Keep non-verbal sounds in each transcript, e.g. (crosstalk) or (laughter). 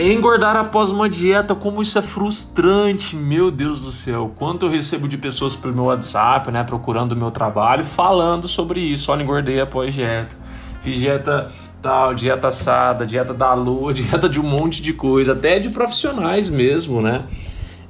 Engordar após uma dieta, como isso é frustrante, meu Deus do céu. Quanto eu recebo de pessoas pelo meu WhatsApp, né, procurando o meu trabalho, falando sobre isso. Olha, engordei após dieta. Fiz dieta tal, dieta assada, dieta da lua, (laughs) dieta de um monte de coisa, até de profissionais mesmo, né?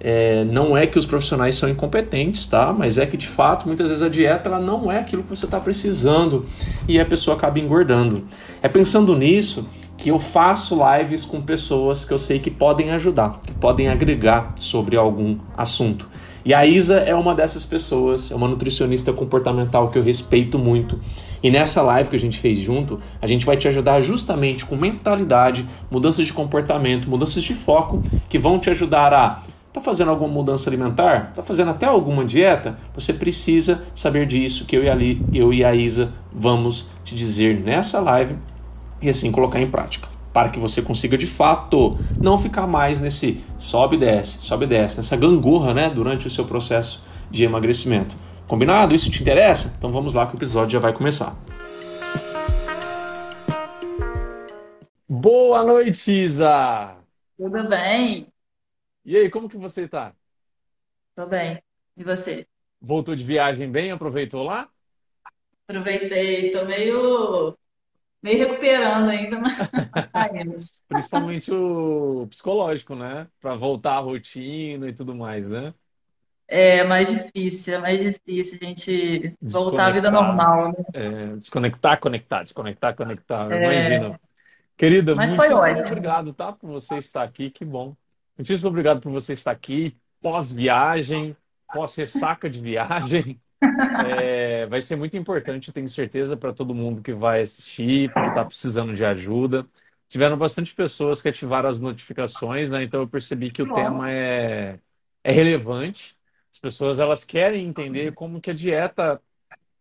É, não é que os profissionais são incompetentes, tá? Mas é que de fato muitas vezes a dieta ela não é aquilo que você está precisando e a pessoa acaba engordando. É pensando nisso que eu faço lives com pessoas que eu sei que podem ajudar, que podem agregar sobre algum assunto. E a Isa é uma dessas pessoas, é uma nutricionista comportamental que eu respeito muito. E nessa live que a gente fez junto, a gente vai te ajudar justamente com mentalidade, mudanças de comportamento, mudanças de foco, que vão te ajudar a Tá fazendo alguma mudança alimentar? Tá fazendo até alguma dieta? Você precisa saber disso que eu e a, eu e a Isa vamos te dizer nessa live e assim colocar em prática. Para que você consiga de fato não ficar mais nesse sobe e desce, sobe e desce, nessa gangorra né, durante o seu processo de emagrecimento. Combinado? Isso te interessa? Então vamos lá que o episódio já vai começar. Boa noite, Isa! Tudo bem? E aí, como que você está? Tô bem. E você? Voltou de viagem bem? Aproveitou lá? Aproveitei, tô meio meio recuperando ainda, mas (laughs) tá indo. Principalmente o psicológico, né? Para voltar à rotina e tudo mais, né? É mais difícil, é mais difícil a gente voltar à vida normal, né? É, desconectar, conectar, desconectar, conectar. É... Imagina. Querida, Mas ótimo. obrigado, tá? Por você estar aqui, que bom. Muitíssimo obrigado por você estar aqui, pós-viagem, pós-ressaca de viagem. É, vai ser muito importante, eu tenho certeza, para todo mundo que vai assistir, que está precisando de ajuda. Tiveram bastante pessoas que ativaram as notificações, né? Então eu percebi que o tema é, é relevante. As pessoas elas querem entender como que a dieta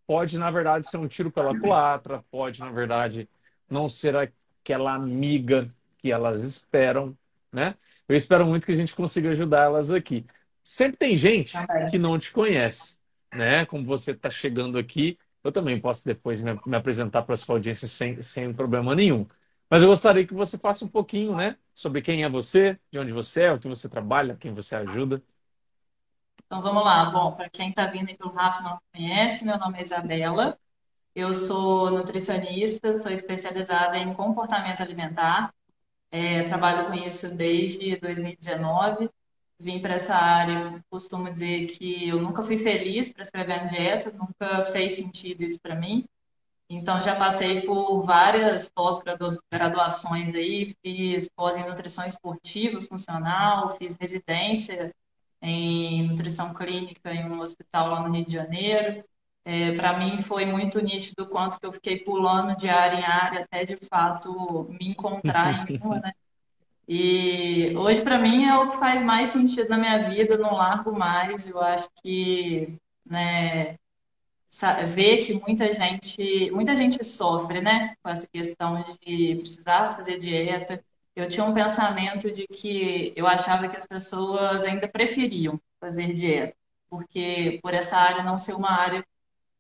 pode, na verdade, ser um tiro pela culatra, pode, na verdade, não ser aquela amiga que elas esperam, né? Eu espero muito que a gente consiga ajudar elas aqui. Sempre tem gente que não te conhece né? Como você está chegando aqui, eu também posso depois me, me apresentar para a sua audiência sem, sem problema nenhum. Mas eu gostaria que você faça um pouquinho, né? Sobre quem é você, de onde você é, o que você trabalha, quem você ajuda. Então vamos lá. Bom, para quem está vindo e o Rafa não conhece, meu nome é Isabela. Eu sou nutricionista, sou especializada em comportamento alimentar. É, trabalho com isso desde 2019 vim para essa área, costumo dizer que eu nunca fui feliz para escrever a dieta, nunca fez sentido isso para mim. Então já passei por várias pós-graduações aí, fiz pós em nutrição esportiva funcional, fiz residência em nutrição clínica em um hospital lá no Rio de Janeiro. É, para mim foi muito nítido o quanto que eu fiquei pulando de área em área até de fato me encontrar em uma, né? (laughs) E hoje, para mim, é o que faz mais sentido na minha vida, não largo mais. Eu acho que, né, ver que muita gente, muita gente sofre, né, com essa questão de precisar fazer dieta. Eu tinha um pensamento de que eu achava que as pessoas ainda preferiam fazer dieta, porque por essa área não ser uma área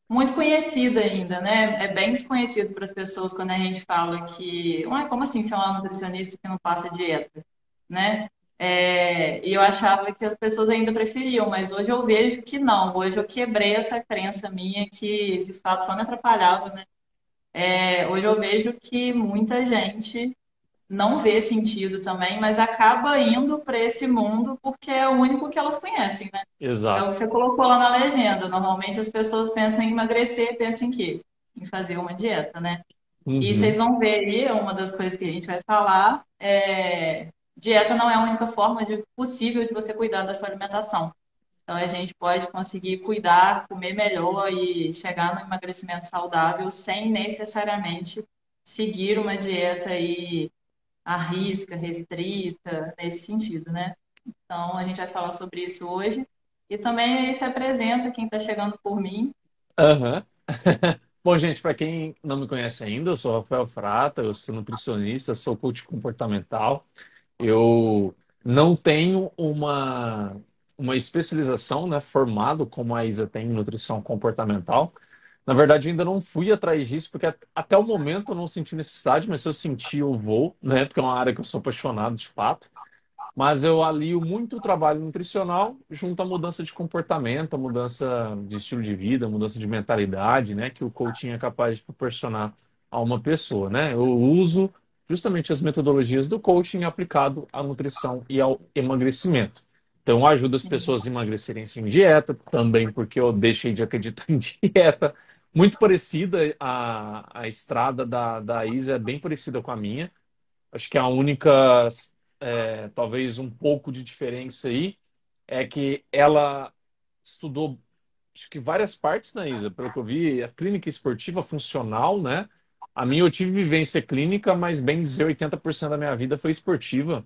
muito conhecida ainda, né? É bem desconhecido para as pessoas quando a gente fala que, uai, como assim ser uma nutricionista que não passa dieta, né? É, e eu achava que as pessoas ainda preferiam, mas hoje eu vejo que não. Hoje eu quebrei essa crença minha que de fato só me atrapalhava, né? É, hoje eu vejo que muita gente não vê sentido também, mas acaba indo para esse mundo porque é o único que elas conhecem, né? Exato. É o que você colocou lá na legenda. Normalmente as pessoas pensam em emagrecer, pensam em quê? Em fazer uma dieta, né? Uhum. E vocês vão ver aí, uma das coisas que a gente vai falar, é... dieta não é a única forma de, possível de você cuidar da sua alimentação. Então a gente pode conseguir cuidar, comer melhor e chegar no emagrecimento saudável sem necessariamente seguir uma dieta aí arrisca, restrita, nesse sentido, né? Então, a gente vai falar sobre isso hoje. E também se apresenta quem está chegando por mim. Uhum. (laughs) Bom, gente, para quem não me conhece ainda, eu sou Rafael Frata, eu sou nutricionista, sou coach comportamental. Eu não tenho uma, uma especialização né, formado como a Isa tem em nutrição comportamental, Na verdade, ainda não fui atrás disso, porque até o momento eu não senti necessidade, mas se eu sentir, eu vou, né? Porque é uma área que eu sou apaixonado de fato. Mas eu alio muito o trabalho nutricional junto à mudança de comportamento, a mudança de estilo de vida, a mudança de mentalidade, né? Que o coaching é capaz de proporcionar a uma pessoa, né? Eu uso justamente as metodologias do coaching aplicado à nutrição e ao emagrecimento. Então, ajuda as pessoas a emagrecerem sem dieta, também porque eu deixei de acreditar (laughs) em dieta. Muito parecida, a, a estrada da, da Isa é bem parecida com a minha. Acho que a única, é, talvez um pouco de diferença aí, é que ela estudou, acho que várias partes, né, Isa? Pelo que eu vi, a clínica esportiva funcional, né? A minha eu tive vivência clínica, mas bem dizer, 80% da minha vida foi esportiva.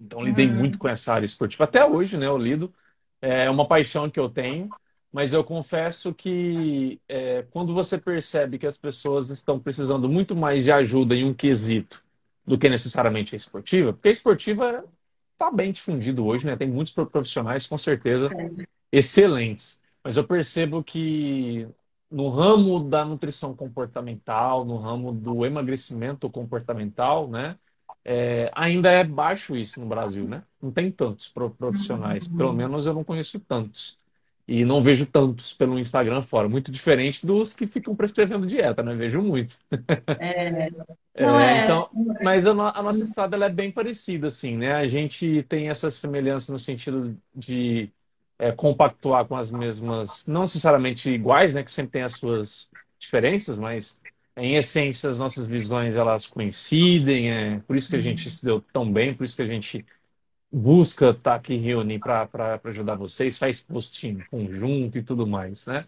Então, lidei muito Hum, com essa área esportiva. Até hoje, né, eu lido. É uma paixão que eu tenho, mas eu confesso que é, quando você percebe que as pessoas estão precisando muito mais de ajuda em um quesito do que necessariamente a esportiva, porque a esportiva está bem difundido hoje, né? Tem muitos profissionais, com certeza, é. excelentes. Mas eu percebo que no ramo da nutrição comportamental, no ramo do emagrecimento comportamental, né? É, ainda é baixo isso no Brasil, né? Não tem tantos pro- profissionais. Pelo Uhum. menos eu não conheço tantos. E não vejo tantos pelo Instagram fora. Muito diferente dos que ficam prescrevendo dieta, né? Vejo muito. É, (laughs) não É, é. então, mas a, no- a nossa estrada ela é bem parecida, assim, né? A gente tem essa semelhança no sentido de é, compactuar com as mesmas, não necessariamente iguais, né? Que sempre tem as suas diferenças, mas em essência as nossas visões elas coincidem. É por isso que a gente se deu tão bem, por isso que a gente busca estar aqui reunir para ajudar vocês, faz post em conjunto e tudo mais, né?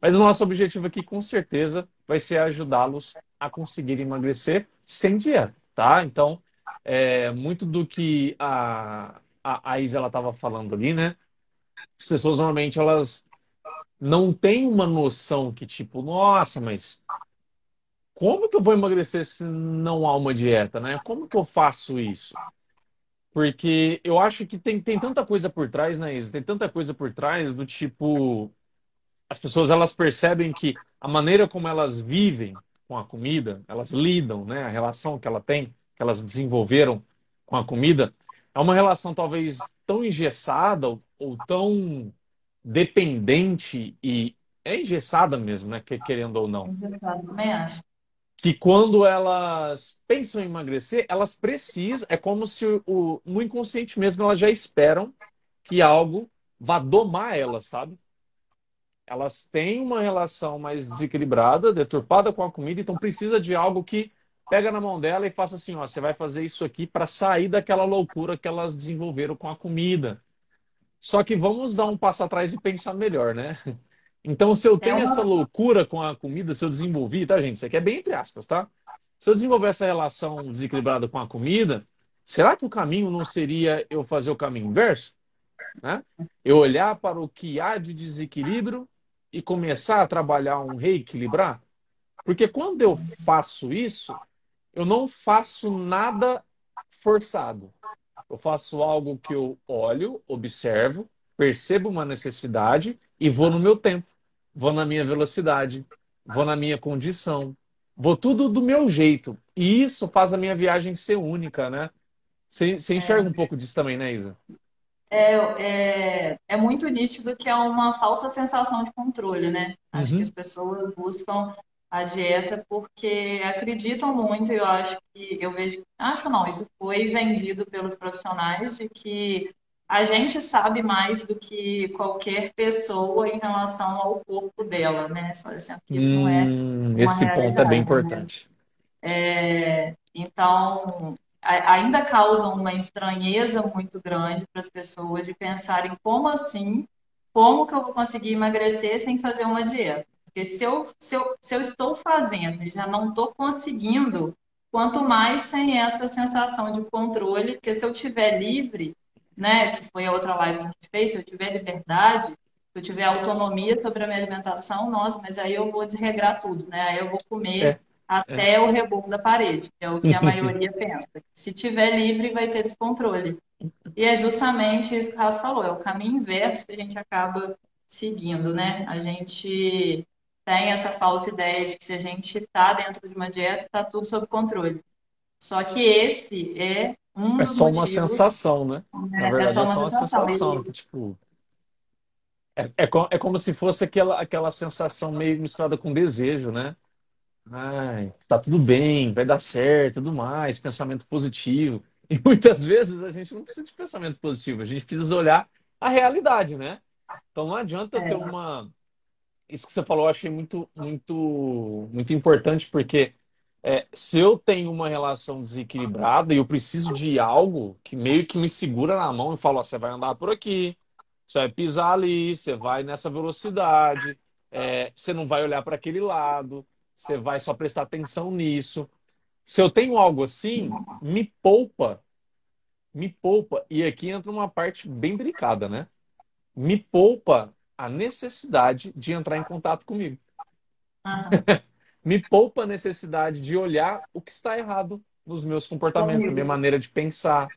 Mas o nosso objetivo aqui, com certeza, vai ser ajudá-los a conseguir emagrecer sem dieta, tá? Então, é, muito do que a, a, a Isa estava falando ali, né? As pessoas normalmente elas não têm uma noção que, tipo, nossa, mas como que eu vou emagrecer se não há uma dieta, né? Como que eu faço isso? Porque eu acho que tem, tem tanta coisa por trás, né, Isa? Tem tanta coisa por trás do tipo. as pessoas elas percebem que a maneira como elas vivem com a comida, elas lidam, né, a relação que ela tem, que elas desenvolveram com a comida, é uma relação talvez tão engessada ou, ou tão dependente e é engessada mesmo, né, que- querendo ou não, Eu também acho. Que quando elas pensam em emagrecer, elas precisam, é como se o, no inconsciente mesmo elas já esperam que algo vá domar elas, sabe? elas têm uma relação mais desequilibrada, deturpada com a comida, então precisa de algo que pega na mão dela e faça assim, ó, você vai fazer isso aqui para sair daquela loucura que elas desenvolveram com a comida. Só que vamos dar um passo atrás e pensar melhor, né? Então, se eu É tenho essa uma. loucura com a comida, se eu desenvolvi, tá, gente? Isso aqui é bem entre aspas, tá? Se eu desenvolver essa relação desequilibrada com a comida, será que o caminho não seria eu fazer o caminho inverso? né? Eu olhar para o que há de desequilíbrio e começar a trabalhar um reequilibrar. Porque quando eu faço isso, eu não faço nada forçado. Eu faço algo que eu olho, observo, percebo uma necessidade e vou no meu tempo, vou na minha velocidade, vou na minha condição, vou tudo do meu jeito. E isso faz a minha viagem ser única, né? Você você enxerga um pouco disso também, né, Isa? É, é, é muito nítido que é uma falsa sensação de controle, né? Acho que as Uhum. pessoas buscam a dieta porque acreditam muito, e eu acho que eu vejo, acho não, isso foi vendido pelos profissionais de que a gente sabe mais do que qualquer pessoa em relação ao corpo dela, né? Que isso não é Hum, esse ponto é bem né? importante. É, Então, a- ainda causa uma estranheza muito grande para as pessoas de pensarem como assim, como que eu vou conseguir emagrecer sem fazer uma dieta? Porque se eu, se eu, se eu estou fazendo e já não estou conseguindo, quanto mais sem essa sensação de controle, porque se eu tiver livre, né, que foi a outra live que a gente fez, se eu tiver liberdade, se eu tiver autonomia sobre a minha alimentação, nossa, mas aí eu vou desregrar tudo, né? Aí eu vou comer É, é. até o reboco da parede, que é o que a maioria (laughs) pensa. Se tiver livre, vai ter descontrole. E é justamente isso que o Rafa falou, é o caminho inverso que a gente acaba seguindo, né? A gente tem essa falsa ideia de que se a gente está dentro de uma dieta, está tudo sob controle. Só que esse é um É só uma sensação, né? Na né? É verdade, só é uma só uma sensação. sensação. Que, Tipo, é, é, é como se fosse aquela, aquela sensação meio misturada com desejo, né? Ai, tá tudo bem, vai dar certo, tudo mais, pensamento positivo. (laughs) E muitas vezes a gente não precisa de pensamento positivo, a gente precisa olhar a realidade, né? Então não adianta ter é, uma. Isso que você falou, eu achei muito, muito, muito importante, porque é, se eu tenho uma relação desequilibrada e eu preciso de algo que meio que me segura na mão e fala, ó, você vai andar por aqui, você vai pisar ali, você vai nessa velocidade, é, você não vai olhar para aquele lado, você vai só prestar atenção nisso. Se eu tenho algo assim, me poupa, me poupa. E aqui entra uma parte bem delicada, né? Me poupa a necessidade de entrar em contato comigo. aham, (laughs) Me poupa a necessidade de olhar o que está errado nos meus comportamentos, na minha maneira de pensar,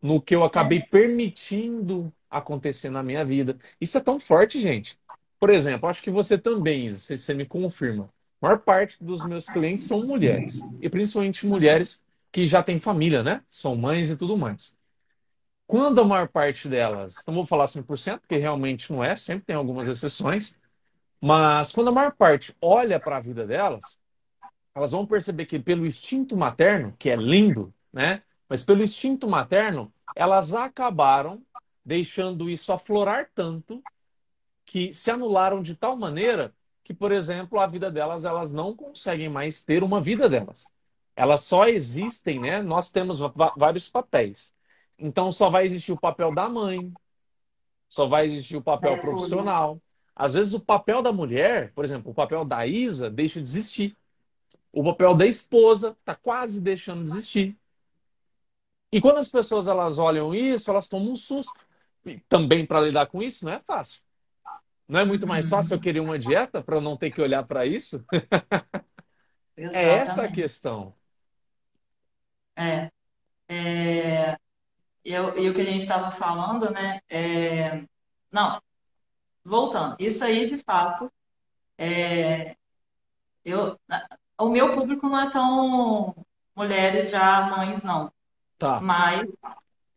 no que eu acabei É, permitindo acontecer na minha vida. Isso é tão forte, gente. Por exemplo, acho que você também, Isa, se você me confirma. A maior parte dos meus clientes são mulheres, e principalmente mulheres que já têm família, né? São mães e tudo mais. Quando a maior parte delas, não vou falar 100%, porque realmente não é, sempre tem algumas exceções, mas quando a maior parte olha para a vida delas, elas vão perceber que pelo instinto materno, que é lindo, né? Mas pelo instinto materno, elas acabaram deixando isso aflorar tanto que se anularam de tal maneira que, por exemplo, a vida delas, elas não conseguem mais ter uma vida delas. Elas só existem, né? Nós temos vários papéis. Então só vai existir o papel da mãe, só vai existir o papel profissional. Às vezes o papel da mulher, por exemplo, o papel da Isa deixa de existir. O papel da esposa está quase deixando de existir. E quando as pessoas elas olham isso, elas tomam um susto. E também para lidar com isso não é fácil. Não é muito mais fácil eu querer uma dieta para eu não ter que olhar para isso? (laughs) É essa a questão. É, é, e, eu- e o que a gente estava falando, né? É, não, voltando, isso aí de fato, eu, o meu público não é tão mulheres já mães, não, Tá. mas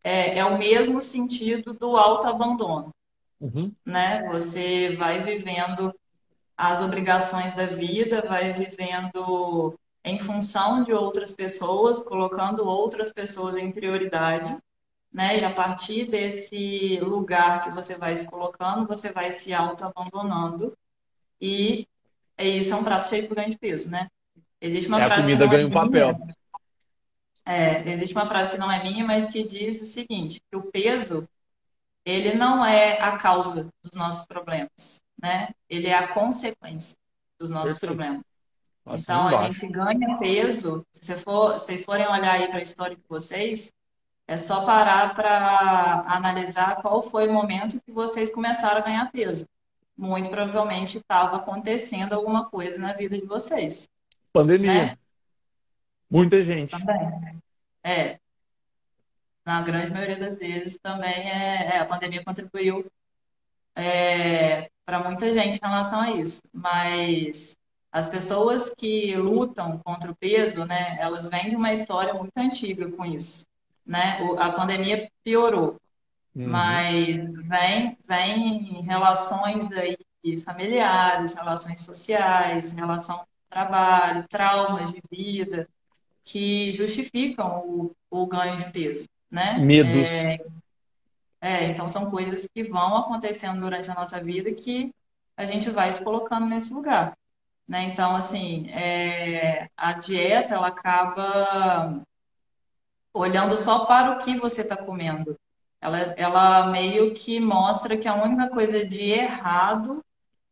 é, é o mesmo sentido do autoabandono, Uhum. né? Você vai vivendo as obrigações da vida, vai vivendo em função de outras pessoas, colocando outras pessoas em prioridade, né? E a partir desse lugar que você vai se colocando, você vai se auto-abandonando. E isso é um prato cheio por ganho de peso, né? Existe uma É a frase que comida não é ganha um minha, papel. é, existe uma frase que não é minha, mas que diz o seguinte, que o peso, ele não é a causa dos nossos problemas, né? Ele é a consequência dos nossos Perfeito. problemas. Então, a gente ganha peso. Se for, se vocês forem olhar aí para a história de vocês, é só parar para analisar qual foi o momento que vocês começaram a ganhar peso. Muito provavelmente estava acontecendo alguma coisa na vida de vocês, Pandemia. né? Muita gente. Também. É, na grande maioria das vezes também é, é, a pandemia contribuiu para muita gente em relação a isso. Mas as pessoas que lutam contra o peso, né, elas vêm de uma história muito antiga com isso, né? O- a pandemia piorou, Uhum. mas vem, vem relações aí familiares, relações sociais, relação com trabalho, traumas de vida que justificam o, o ganho de peso, né? Medos. É, então são coisas que vão acontecendo durante a nossa vida que a gente vai se colocando nesse lugar, né? Então, assim, é, a dieta, ela acaba olhando só para o que você está comendo. Ela, ela meio que mostra que a única coisa de errado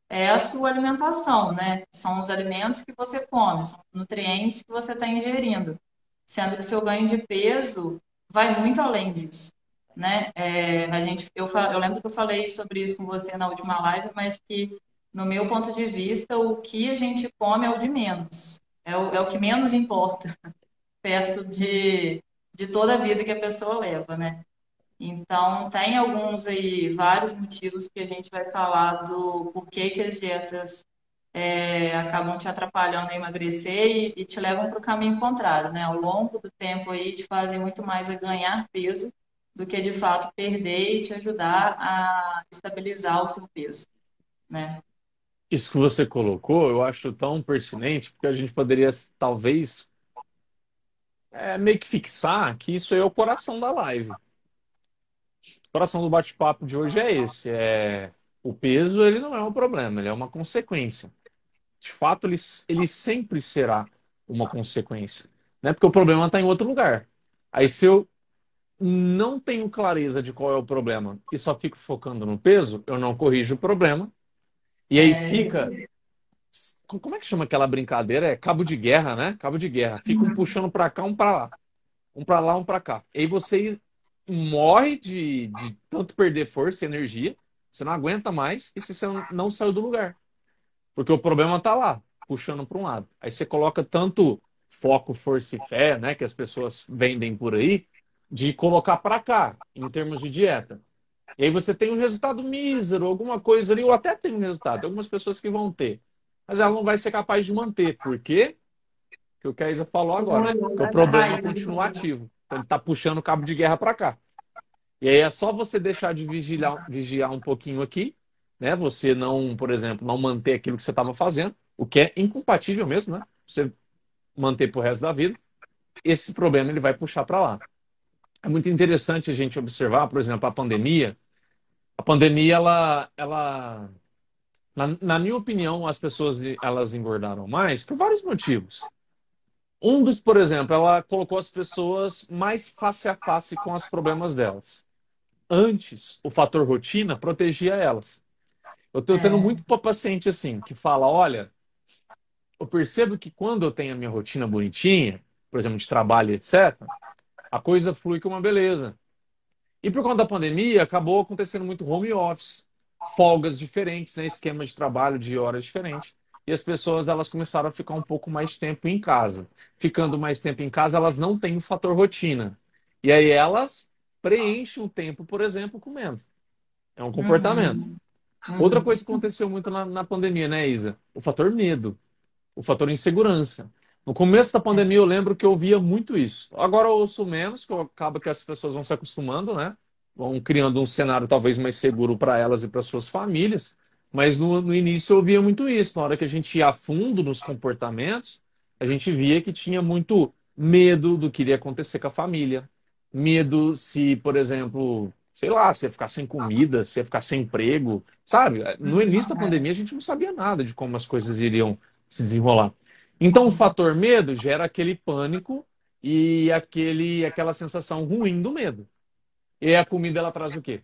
é a sua alimentação, né? São os alimentos que você come, são os nutrientes que você está ingerindo. Sendo que o seu ganho de peso vai muito além disso, né? É, a gente, eu, eu lembro que eu falei sobre isso com você na última live, mas que, no meu ponto de vista, o que a gente come é o de menos. É o, é o que menos importa (laughs) perto de, de toda a vida que a pessoa leva, né? Então, tem alguns aí, vários motivos que a gente vai falar do porquê que as dietas é, acabam te atrapalhando a emagrecer e, e te levam para o caminho contrário, né? Ao longo do tempo aí te fazem muito mais a ganhar peso do que de fato perder e te ajudar a estabilizar o seu peso, né? Isso que você colocou, eu acho tão pertinente, porque a gente poderia talvez é, meio que fixar que isso aí é o coração da live. O coração do bate-papo de hoje é esse. É, o peso ele não é um problema, ele é uma consequência. De fato, ele, ele sempre será uma consequência. Né? Porque o problema está em outro lugar. Aí se eu não tenho clareza de qual é o problema e só fico focando no peso, eu não corrijo o problema. E aí É, fica. Como é que chama aquela brincadeira? É cabo de guerra, né? Cabo de guerra. Fica um puxando para cá, um para lá. Um para lá, um para cá. E aí você morre de, de tanto perder força e energia, você não aguenta mais e você não, saiu do lugar. Porque o problema está lá, puxando para um lado. Aí você coloca tanto foco, força e fé, né, que as pessoas vendem por aí, de colocar para cá, em termos de dieta. E aí você tem um resultado mísero, alguma coisa ali, ou até tem um resultado. Tem algumas pessoas que vão ter. Mas ela não vai ser capaz de manter. Por quê? Que o que a Isa falou agora. Que o problema continua ativo. Então ele está puxando o cabo de guerra para cá. E aí é só você deixar de vigiar, vigiar um pouquinho aqui, né? Você não, por exemplo, não manter aquilo que você estava fazendo, o que é incompatível mesmo, né? Você manter pro resto da vida, esse problema ele vai puxar para lá. É muito interessante a gente observar, por exemplo, a pandemia. A pandemia, ela, ela na, na minha opinião, as pessoas elas engordaram mais por vários motivos. Um dos, por exemplo, ela colocou as pessoas mais face a face com os problemas delas. Antes, o fator rotina protegia elas. Eu estou tendo é, muito paciente assim, que fala: olha, eu percebo que quando eu tenho a minha rotina bonitinha, por exemplo, de trabalho, etc., a coisa flui com uma beleza. E por conta da pandemia, acabou acontecendo muito home office, folgas diferentes, né? esquema de trabalho de horas diferentes. E as pessoas elas começaram a ficar um pouco mais tempo em casa. Ficando mais tempo em casa, elas não têm o fator rotina. E aí elas preenchem o tempo, por exemplo, comendo. É um comportamento. uhum, Outra uhum, coisa que aconteceu muito na, na pandemia, né, Isa? O fator medo, o fator insegurança. No começo da pandemia, eu lembro que eu via muito isso. Agora eu ouço menos, que acaba que as pessoas vão se acostumando, né? Vão criando um cenário talvez mais seguro para elas e para suas famílias. Mas no, no início eu via muito isso. Na hora que a gente ia a fundo nos comportamentos, a gente via que tinha muito medo do que iria acontecer com a família. Medo se, por exemplo, sei lá, se ia ficar sem comida, se ia ficar sem emprego, sabe? No início da pandemia a gente não sabia nada de como as coisas iriam se desenrolar. Então o fator medo gera aquele pânico e aquele, aquela sensação ruim do medo. E a comida ela traz o quê?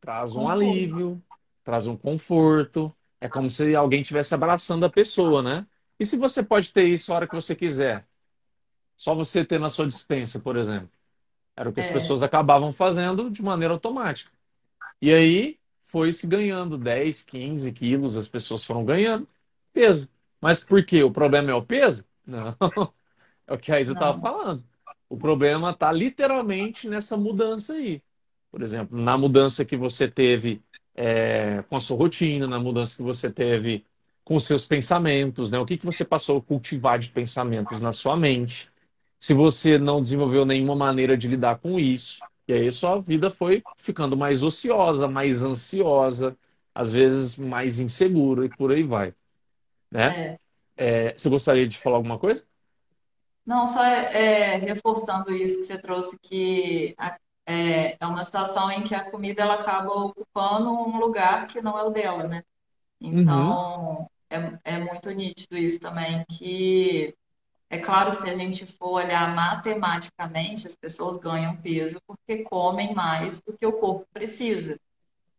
Traz um alívio, traz um conforto. É como se alguém estivesse abraçando a pessoa, né? E se você pode ter isso a hora que você quiser? Só você ter na sua dispensa, por exemplo. Era o que as É, pessoas acabavam fazendo de maneira automática. E aí foi se ganhando 10, 15 quilos, as pessoas foram ganhando peso. Mas por quê? O problema é o peso? Não. (laughs) É o que a Isa estava falando. O problema está literalmente nessa mudança aí. Por exemplo, na mudança que você teve é, com a sua rotina, na mudança que você teve com os seus pensamentos, né? O que que você passou a cultivar de pensamentos na sua mente? Se você não desenvolveu nenhuma maneira de lidar com isso, e aí sua vida foi ficando mais ociosa, mais ansiosa, às vezes mais insegura e por aí vai, né? é. É, você gostaria de falar alguma coisa? Não, só é, é, reforçando isso que você trouxe, que a- é, é uma situação em que a comida ela acaba ocupando um lugar que não é o dela, né? Uhum. Então, é, é muito nítido isso também, que é claro que se a gente for olhar matematicamente, as pessoas ganham peso porque comem mais do que o corpo precisa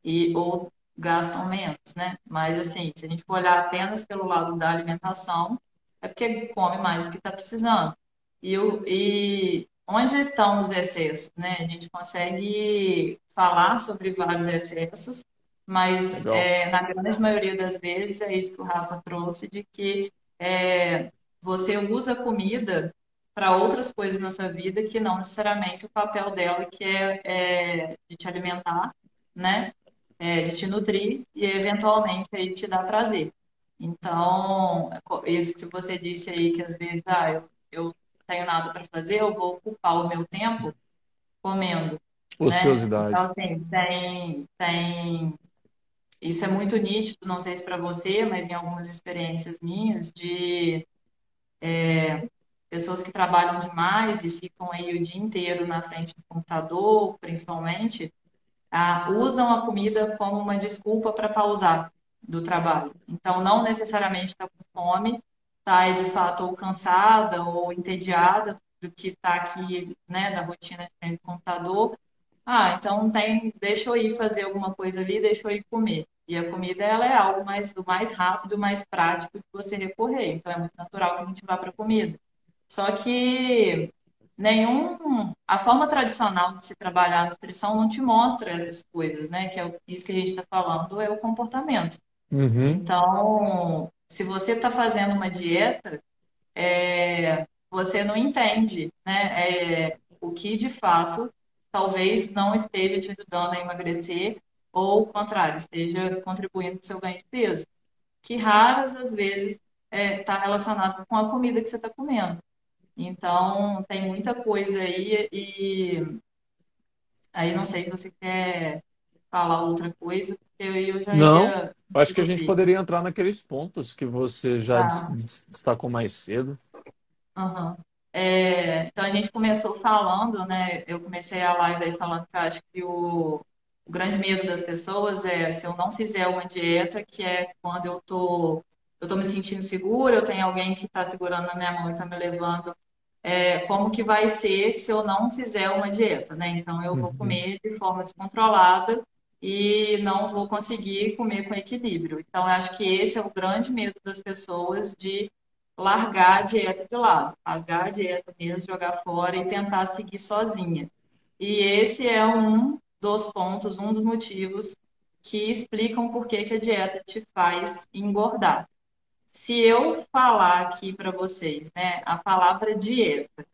e ou gastam menos, né? Mas assim, se a gente for olhar apenas pelo lado da alimentação, é porque come mais do que está precisando. E, o- e onde estão os excessos, né? A gente consegue falar sobre vários excessos, mas é, na grande maioria das vezes é isso que o Rafa trouxe, de que é, você usa a comida para outras coisas na sua vida que não necessariamente o papel dela, que é, é de te alimentar, né? é, de te nutrir e eventualmente aí te dar prazer. Então, isso que você disse aí, que às vezes, ah, eu, eu tenho nada para fazer, eu vou ocupar o meu tempo comendo, né? Ociosidade. Então, assim, tem, tem, isso é muito nítido, não sei se para você, mas em algumas experiências minhas, de é, pessoas que trabalham demais e ficam aí o dia inteiro na frente do computador, principalmente, ah, usam a comida como uma desculpa para pausar do trabalho. Então, não necessariamente está com fome, está de fato ou cansada ou entediada do que está aqui, né, da rotina de frente do computador. Ah, então tem, deixa eu ir fazer alguma coisa ali, deixa eu ir comer. E a comida ela é algo mais do mais rápido, mais prático de você recorrer. Então é muito natural que a gente vá para a comida. Só que nenhum. A forma tradicional de se trabalhar a nutrição não te mostra essas coisas, né? Que é isso que a gente está falando, é o comportamento. Uhum. Então, se você está fazendo uma dieta, é, você não entende, né? É, o que de fato talvez não esteja te ajudando a emagrecer, ou o contrário, esteja contribuindo para o seu ganho de peso. Que raras as vezes está é, tá relacionado com a comida que você está comendo. Então, tem muita coisa aí e aí não sei se você quer falar outra coisa, porque eu já Não, ia acho que a gente você. poderia entrar naqueles pontos que você já des- destacou mais cedo. Aham. É, então a gente começou falando, né? Eu comecei a live aí falando que eu acho que o, o grande medo das pessoas é se eu não fizer uma dieta, que é quando eu tô, eu tô me sentindo segura, eu tenho alguém que está segurando na minha mão e está me levando é, como que vai ser se eu não fizer uma dieta, né? Então eu vou Uhum. comer de forma descontrolada e não vou conseguir comer com equilíbrio. Então acho que esse é o grande medo das pessoas de largar a dieta de lado, rasgar a dieta mesmo, jogar fora e tentar seguir sozinha. E esse é um dos pontos, um dos motivos que explicam por que que a dieta te faz engordar. Se eu falar aqui para vocês, né, a palavra dieta,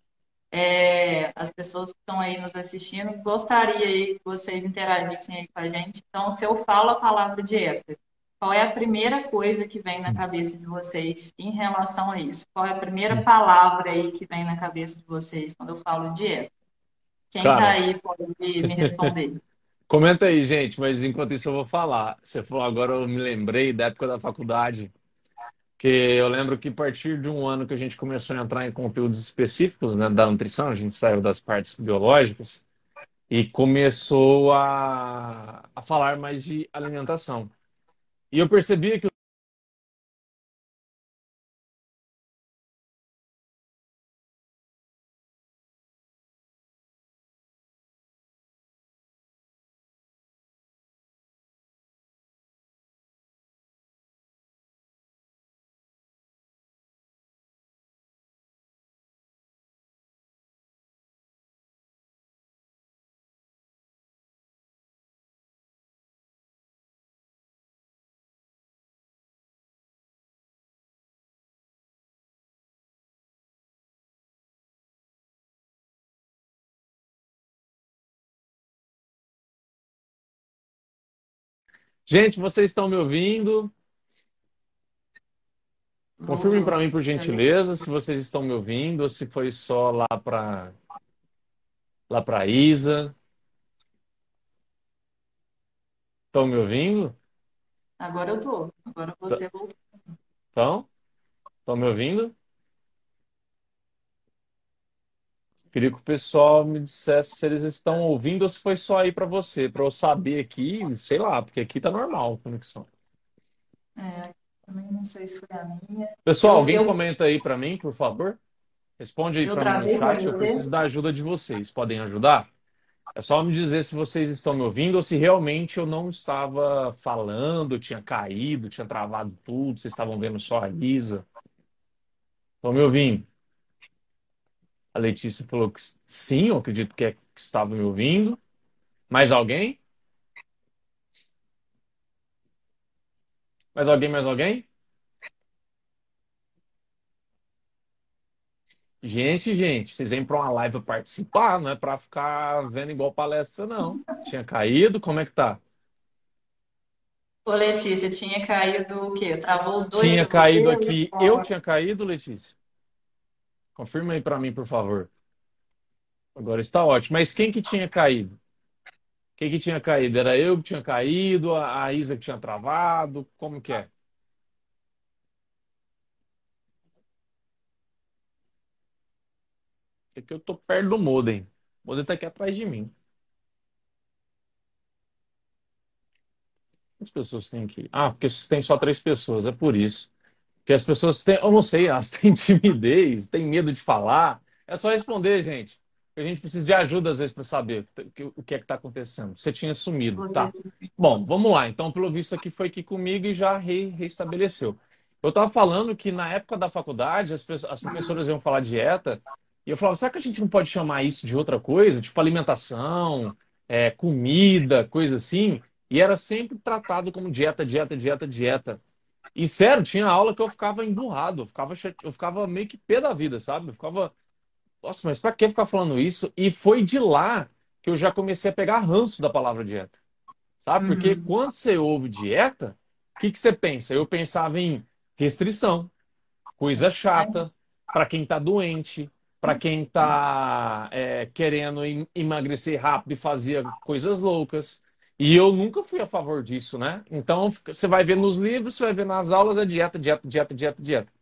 é, as pessoas que estão aí nos assistindo, gostaria aí que vocês interagissem aí com a gente. Então, se eu falo a palavra dieta, qual é a primeira coisa que vem na cabeça de vocês em relação a isso? Qual é a primeira palavra aí que vem na cabeça de vocês quando eu falo dieta? Quem está aí pode me responder. (laughs) (laughs) comenta aí, gente, mas enquanto isso eu vou falar. Você falou agora, eu me lembrei da época da faculdade, que eu lembro que a partir de um ano que a gente começou a entrar em conteúdos específicos, né, da nutrição, a gente saiu das partes biológicas e começou a, a falar mais de alimentação. E eu percebia que Gente, vocês estão me ouvindo? Confirmem para mim, por gentileza, se vocês estão me ouvindo ou se foi só lá para lá para Isa. Estão me ouvindo? Agora eu tô. Agora você voltou. Estão? Estão me ouvindo? Queria que o pessoal me dissesse se eles estão ouvindo ou se foi só aí para você, para eu saber aqui, sei lá, porque aqui tá normal a conexão. É, também não sei se foi a minha. Eu, Pessoal, alguém eu, comenta aí para mim, por favor? Responde aí eu para mim no chat, eu preciso da ajuda de vocês. Podem ajudar? É só me dizer se vocês estão me ouvindo ou se realmente eu não estava falando, tinha caído, tinha travado tudo, vocês estavam vendo só a Lisa. Estão me ouvindo? A Letícia falou que sim, eu acredito que, é, que estava me ouvindo. Mais alguém? Mais alguém? Mais alguém? Gente, gente, vocês vêm para uma live participar, não é para ficar vendo igual palestra, não. Tinha caído, como é que tá? Ô, Letícia, tinha caído o quê? Travou os dois Tinha caído aqui. Eu tinha caído, Letícia? Confirma aí para mim, por favor. Agora está ótimo. Mas quem que tinha caído? Quem que tinha caído? Era eu que tinha caído, a Isa que tinha travado? Como que é? É que eu tô perto do modem. O modem tá aqui atrás de mim. As pessoas têm que. Ah, porque tem só três pessoas, é por isso. Porque as pessoas têm, eu não sei, elas (laughs) têm timidez, têm medo de falar. É só responder, gente. A gente precisa de ajuda às vezes para saber o que o que é que está acontecendo. Você tinha sumido, tá? Bom, vamos lá. Então, pelo visto aqui foi aqui comigo e já re- reestabeleceu. Eu estava falando que na época da faculdade as, as professoras iam falar dieta e eu falava, será que a gente não pode chamar isso de outra coisa? Tipo alimentação, é, comida, coisa assim? E era sempre tratado como dieta, dieta, dieta, dieta. E sério, tinha aula que eu ficava emburrado, eu ficava, eu ficava meio que pé da vida, sabe? Eu ficava, nossa, mas pra que ficar falando isso? E foi de lá que eu já comecei a pegar ranço da palavra dieta, sabe? Porque Uhum. quando você ouve dieta, o que que você pensa? Eu pensava em restrição, coisa chata, para quem tá doente, para quem tá é, querendo em- emagrecer rápido e fazia coisas loucas. E eu nunca fui a favor disso, né? Então, você vai ver nos livros, você vai ver nas aulas, é dieta, dieta, dieta, dieta, dieta.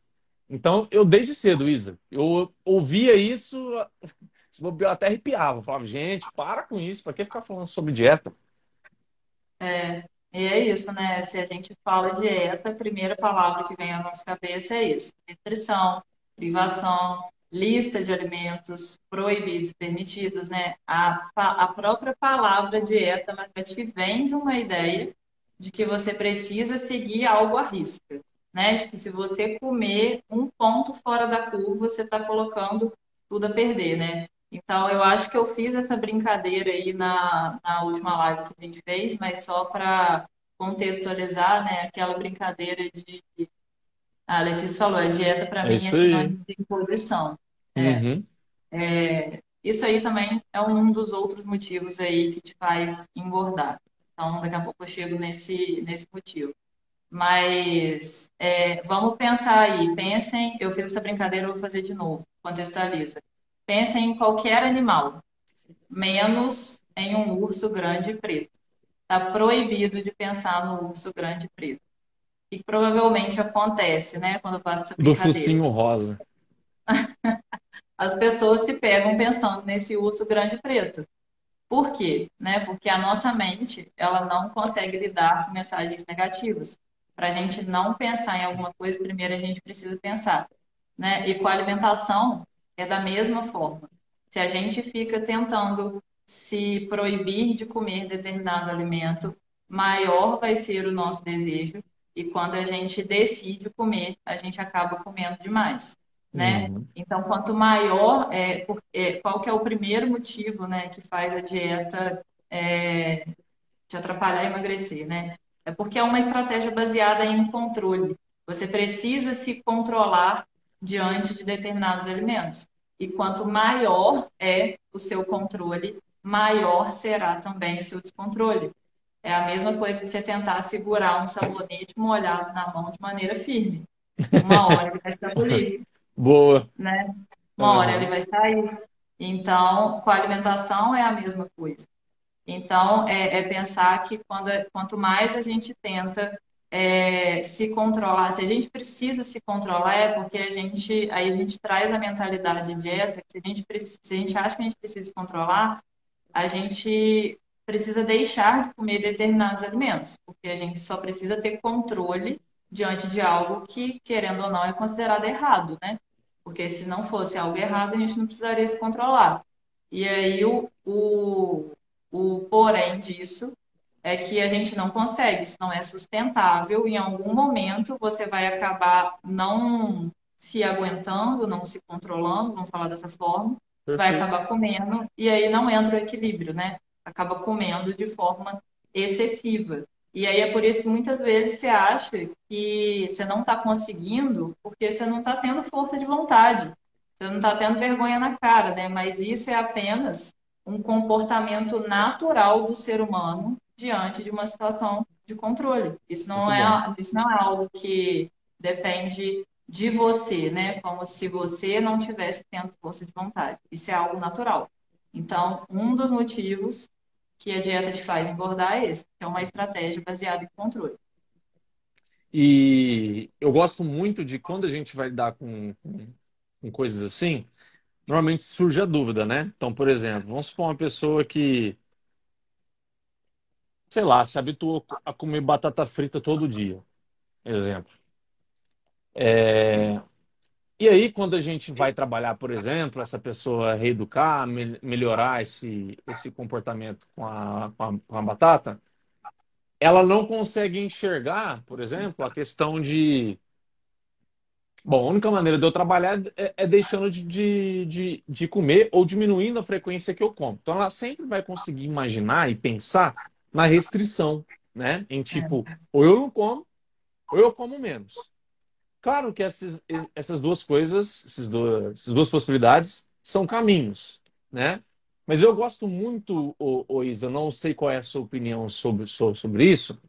Então, eu desde cedo, Isa, eu ouvia isso, eu até arrepiava. Eu falava, gente, para com isso, para que ficar falando sobre dieta? É, e é isso, né? Se a gente fala dieta, a primeira palavra que vem à nossa cabeça é isso: restrição, privação, lista de alimentos proibidos, permitidos, né? A, a própria palavra dieta, ela te vende uma ideia de que você precisa seguir algo à risca, né? De que se você comer um ponto fora da curva, você está colocando tudo a perder, né? Então, eu acho que eu fiz essa brincadeira aí na, na última live que a gente fez, mas só para contextualizar, né? Aquela brincadeira de. A Letícia falou, a dieta para É mim é sinônimo de imposição. É, Uhum. é, isso aí também é um dos outros motivos aí que te faz engordar. Então, daqui a pouco eu chego nesse, nesse motivo. Mas é, vamos pensar aí. Pensem, eu fiz essa brincadeira, eu vou fazer de novo. Contextualiza. Pensem em qualquer animal, menos em um urso grande e preto. Está proibido de pensar no urso grande e preto. E provavelmente acontece, né, quando eu faço essa Do focinho rosa. (laughs) As pessoas se pegam pensando nesse urso grande preto. Por quê? Né? Porque a nossa mente, ela não consegue lidar com mensagens negativas. Para a gente não pensar em alguma coisa, primeiro a gente precisa pensar, né? E com a alimentação é da mesma forma. Se a gente fica tentando se proibir de comer determinado alimento, maior vai ser o nosso desejo. E quando a gente decide comer, a gente acaba comendo demais, né? Uhum. Então, quanto maior, é, é, qual que é o primeiro motivo, né, que faz a dieta é, te atrapalhar a emagrecer, né? É porque é uma estratégia baseada em controle. Você precisa se controlar diante de determinados alimentos. E quanto maior é o seu controle, maior será também o seu descontrole. É a mesma coisa de você tentar segurar um sabonete molhado na mão de maneira firme. Uma hora ele vai escapulir (laughs) Boa. né? Uma hora ele vai sair. Então, com a alimentação é a mesma coisa. Então, é, é pensar que quando, quanto mais a gente tenta é, se controlar, se a gente precisa se controlar, é porque a gente, aí a gente traz a mentalidade de dieta, que se a gente, preci- se a gente acha que a gente precisa se controlar, a gente precisa deixar de comer determinados alimentos, porque a gente só precisa ter controle diante de algo que, querendo ou não, é considerado errado, né? Porque se não fosse algo errado, a gente não precisaria se controlar. E aí o, o, o porém disso é que a gente não consegue, isso não é sustentável. Em algum momento você vai acabar não se aguentando, não se controlando, vamos falar dessa forma, vai Perfeito. acabar comendo e aí não entra o equilíbrio, né? Acaba comendo de forma excessiva. E aí é por isso que muitas vezes você acha que você não está conseguindo porque você não está tendo força de vontade, você não está tendo vergonha na cara, né? Mas isso é apenas um comportamento natural do ser humano diante de uma situação de controle. Isso não, Muito é, bom. isso não é algo que depende de você, né? Como se você não tivesse tendo força de vontade. Isso é algo natural. Então, um dos motivos que a dieta te faz engordar é esse, é uma estratégia baseada em controle. E eu gosto muito de quando a gente vai lidar com, com, com coisas assim, normalmente surge a dúvida, né? Então, por exemplo, vamos supor uma pessoa que, sei lá, se habituou a comer batata frita todo dia, exemplo. É, E aí, quando a gente vai trabalhar, por exemplo, essa pessoa reeducar, me- melhorar esse, esse comportamento com a, com a, com a batata, ela não consegue enxergar, por exemplo, a questão de. Bom, a única maneira de eu trabalhar é, é deixando de, de, de, de comer ou diminuindo a frequência que eu como. Então, ela sempre vai conseguir imaginar e pensar na restrição, né? Em tipo, ou eu não como, ou eu como menos. Claro que essas, essas duas coisas, esses dois, essas duas possibilidades são caminhos, né? Mas eu gosto muito, ô, ô Isa, não sei qual é a sua opinião sobre, so- sobre isso,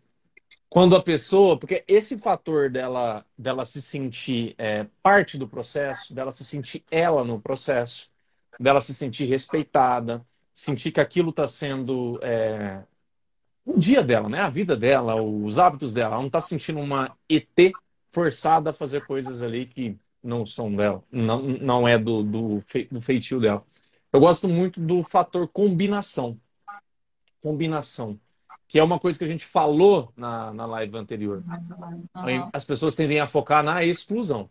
quando a pessoa, porque esse fator dela, dela se sentir é, parte do processo, dela se sentir ela no processo, dela se sentir respeitada, sentir que aquilo está sendo é, o dia dela, né? A vida dela, os hábitos dela. Ela não está sentindo uma ET forçada a fazer coisas ali que não são dela, não, não é do, do, fe- do feitio dela. Eu gosto muito do fator combinação. Combinação. Que é uma coisa que a gente falou na, na live anterior. Aham, As pessoas tendem a focar na exclusão.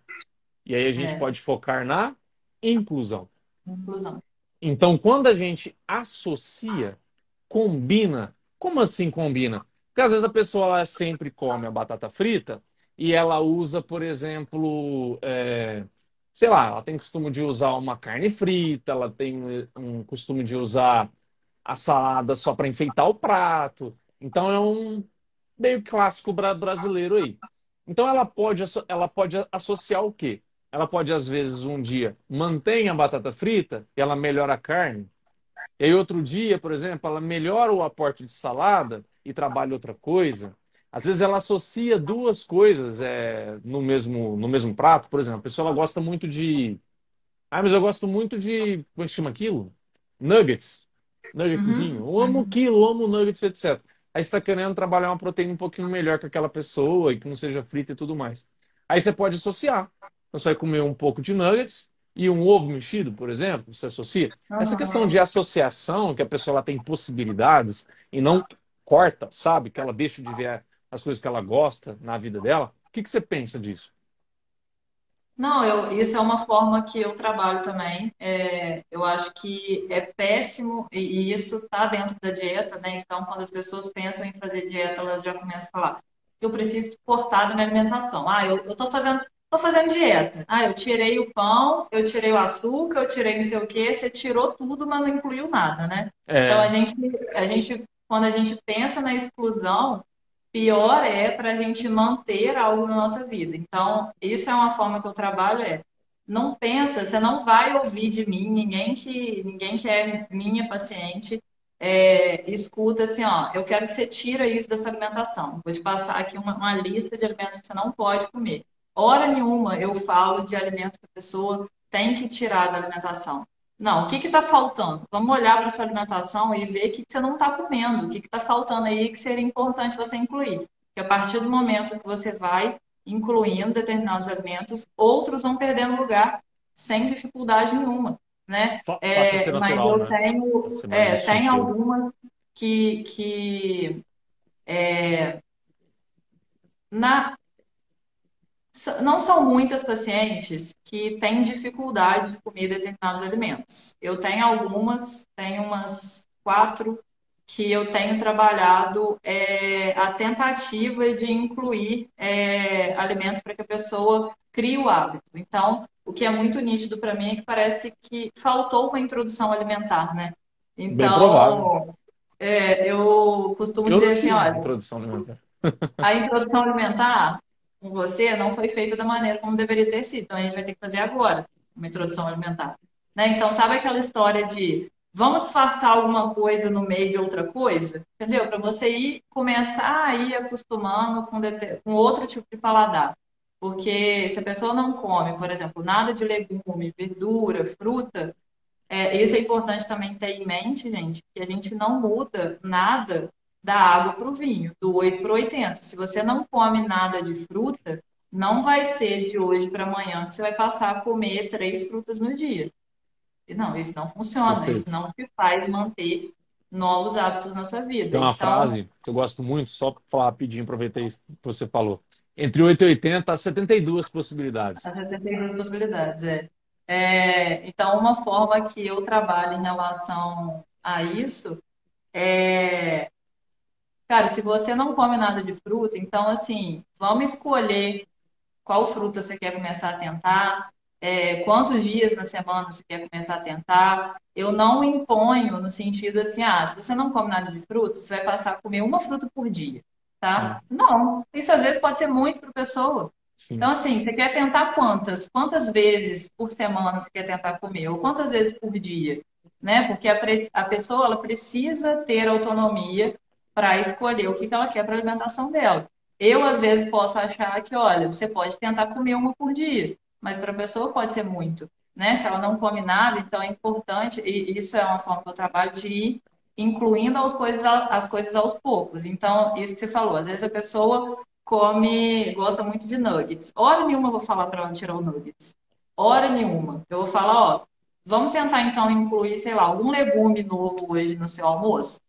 E aí a gente é, pode focar na inclusão. inclusão. Então, quando a gente associa, combina, como assim combina? Porque às vezes a pessoa sempre come a batata frita e ela usa, por exemplo, é, sei lá, ela tem costume de usar uma carne frita, ela tem um costume de usar a salada só para enfeitar o prato. Então é um meio clássico bra- brasileiro aí. Então ela pode, ela pode associar o quê? Ela pode, às vezes, um dia mantém a batata frita e ela melhora a carne. E aí outro dia, por exemplo, ela melhora o aporte de salada e trabalha outra coisa. Às vezes ela associa duas coisas é, no mesmo, no mesmo prato. Por exemplo, a pessoa ela gosta muito de. Ah, mas eu gosto muito de. Como é que chama aquilo? Nuggets. Uhum, Nuggetzinho. Eu amo uhum. quilo, amo nuggets, etc. Aí você está querendo trabalhar uma proteína um pouquinho melhor que aquela pessoa e que não seja frita e tudo mais. Aí você pode associar. Então, Você vai comer um pouco de nuggets e um ovo mexido, por exemplo, você associa. Essa questão de Aham. associação, que a pessoa ela tem possibilidades e não corta, sabe? Que ela deixa de ver as coisas que ela gosta na vida dela. O que que você pensa disso? Não, eu, isso é uma forma que eu trabalho também. É, eu acho que é péssimo, e, isso está dentro da dieta, né? Então, quando as pessoas pensam em fazer dieta, elas já começam a falar: eu preciso cortar da minha alimentação. Ah, eu, tô fazendo, tô fazendo dieta. Ah, eu tirei o pão, eu tirei o açúcar, eu tirei não sei o quê. Você tirou tudo, mas não incluiu nada, né? Então, a É, gente, a gente, quando a gente pensa na exclusão, pior é para a gente manter algo na nossa vida. Então, isso é uma forma que eu trabalho, é não pensa, você não vai ouvir de mim, ninguém que, ninguém que é minha paciente é, escuta assim, ó, eu quero que você tira isso da sua alimentação. Vou te passar aqui uma, uma lista de alimentos que você não pode comer. Hora nenhuma eu falo de alimentos que a pessoa tem que tirar da alimentação. Não, o que está faltando? Vamos olhar para a sua alimentação e ver o que que você não está comendo, o que está faltando aí que seria importante você incluir. Porque a partir do momento que você vai incluindo determinados alimentos, outros vão perdendo lugar sem dificuldade nenhuma, né? É, mas natural, eu né? Tenho, mais é, tem algumas que, que na, S- Não são muitas pacientes que têm dificuldade de comer determinados alimentos. Eu tenho algumas, tenho umas quatro que eu tenho trabalhado é, a tentativa de incluir é, alimentos para que a pessoa crie o hábito. Então, o que é muito nítido para mim é que parece que faltou uma introdução alimentar, né? Então, é, eu costumo Eu dizer assim, olha, introdução alimentar. a introdução alimentar com você não foi feita da maneira como deveria ter sido. Então a gente vai ter que fazer agora uma introdução alimentar. Né? Então, sabe aquela história de Vamos disfarçar alguma coisa no meio de outra coisa, entendeu? Para você ir começar a ir acostumando com, com outro tipo de paladar. Porque se a pessoa não come, por exemplo, nada de legume, verdura, fruta, é, isso é importante também ter em mente, gente, que a gente não muda nada da água para o vinho, do 8 para o 80. Se você não come nada de fruta, não vai ser de hoje para amanhã que você vai passar a comer três frutas no dia. Não, isso não funciona, Perfeito. isso não te faz manter novos hábitos na sua vida. Tem uma então... frase que eu gosto muito, só para falar rapidinho, aproveitei isso que você falou. Entre 8 e 80, há 72 possibilidades. Há 72 possibilidades, é. é. Então, uma forma que eu trabalho em relação a isso é. Cara, se você não come nada de fruta, então, assim, vamos escolher qual fruta você quer começar a tentar, é, quantos dias na semana você quer começar a tentar. Eu não imponho no sentido assim, ah, se você não come nada de fruta, você vai passar a comer uma fruta por dia, tá? Sim. Não, isso às vezes pode ser muito para a pessoa. Sim. Então, assim, você quer tentar quantas? Quantas vezes por semana você quer tentar comer? Ou quantas vezes por dia? Né? Porque a, a pessoa ela precisa ter autonomia para escolher o que, que ela quer para alimentação dela. Eu, às vezes, posso achar que, olha, você pode tentar comer uma por dia mas para a pessoa pode ser muito. Né? Se ela não come nada, então é importante, e isso é uma forma que eu trabalho de ir incluindo as coisas, as coisas aos poucos. Então, isso que você falou, às vezes a pessoa come, gosta muito de nuggets. Hora nenhuma eu vou falar para ela tirar o nuggets. Hora nenhuma. Eu vou falar, ó, vamos tentar então incluir, sei lá, algum legume novo hoje no seu almoço.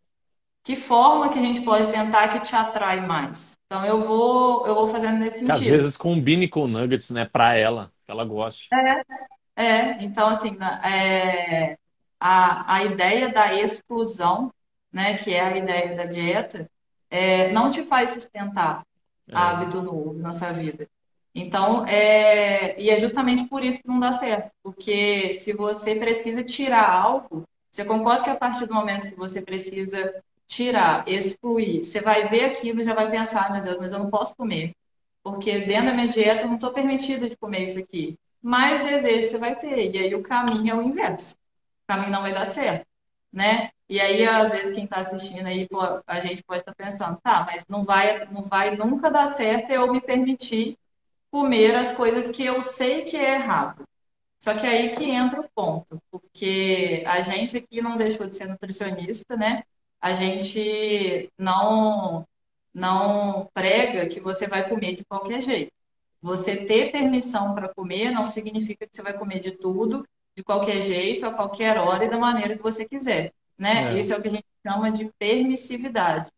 Que forma que a gente pode tentar que te atrai mais? Então eu vou, eu vou fazendo nesse sentido. às vezes combine com nuggets, né, para ela que ela goste. É, é. então assim, é, a, a ideia da exclusão, né, que é a ideia da dieta, é, não te faz sustentar é. hábito novo na sua vida. Então, é, e é justamente por isso que não dá certo, porque se você precisa tirar algo, você concorda que a partir do momento que você precisa tirar, excluir, você vai ver aquilo e já vai pensar, meu Deus, mas eu não posso comer porque dentro da minha dieta eu não estou permitida de comer isso aqui. Mais desejo você vai ter, e aí o caminho é o inverso. O caminho não vai dar certo, né? E aí, às vezes, quem está assistindo aí, a gente pode estar tá pensando, tá, mas não vai, não vai nunca dar certo eu me permitir comer as coisas que eu sei que é errado. Só que aí que entra o ponto, porque a gente aqui não deixou de ser nutricionista, né? A gente não não prega que você vai comer de qualquer jeito. Você ter permissão para comer não significa que você vai comer de tudo, de qualquer jeito, a qualquer hora e da maneira que você quiser. Né? É. Isso é o que a gente chama de permissividade.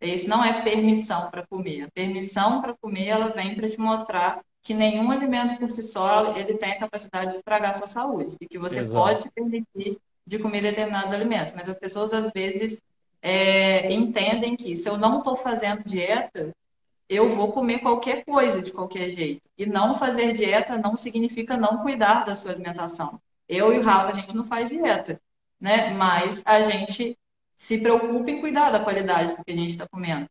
Isso não é permissão para comer. A permissão para comer ela vem para te mostrar que nenhum alimento por si só ele tem a capacidade de estragar a sua saúde e que você Exato. pode se permitir de comer determinados alimentos. Mas as pessoas às vezes é, entendem que se eu não estou fazendo dieta, eu vou comer qualquer coisa de qualquer jeito. E não fazer dieta não significa não cuidar da sua alimentação. Eu e o Rafa, a gente não faz dieta, né? Mas a gente se preocupa em cuidar da qualidade do que a gente está comendo.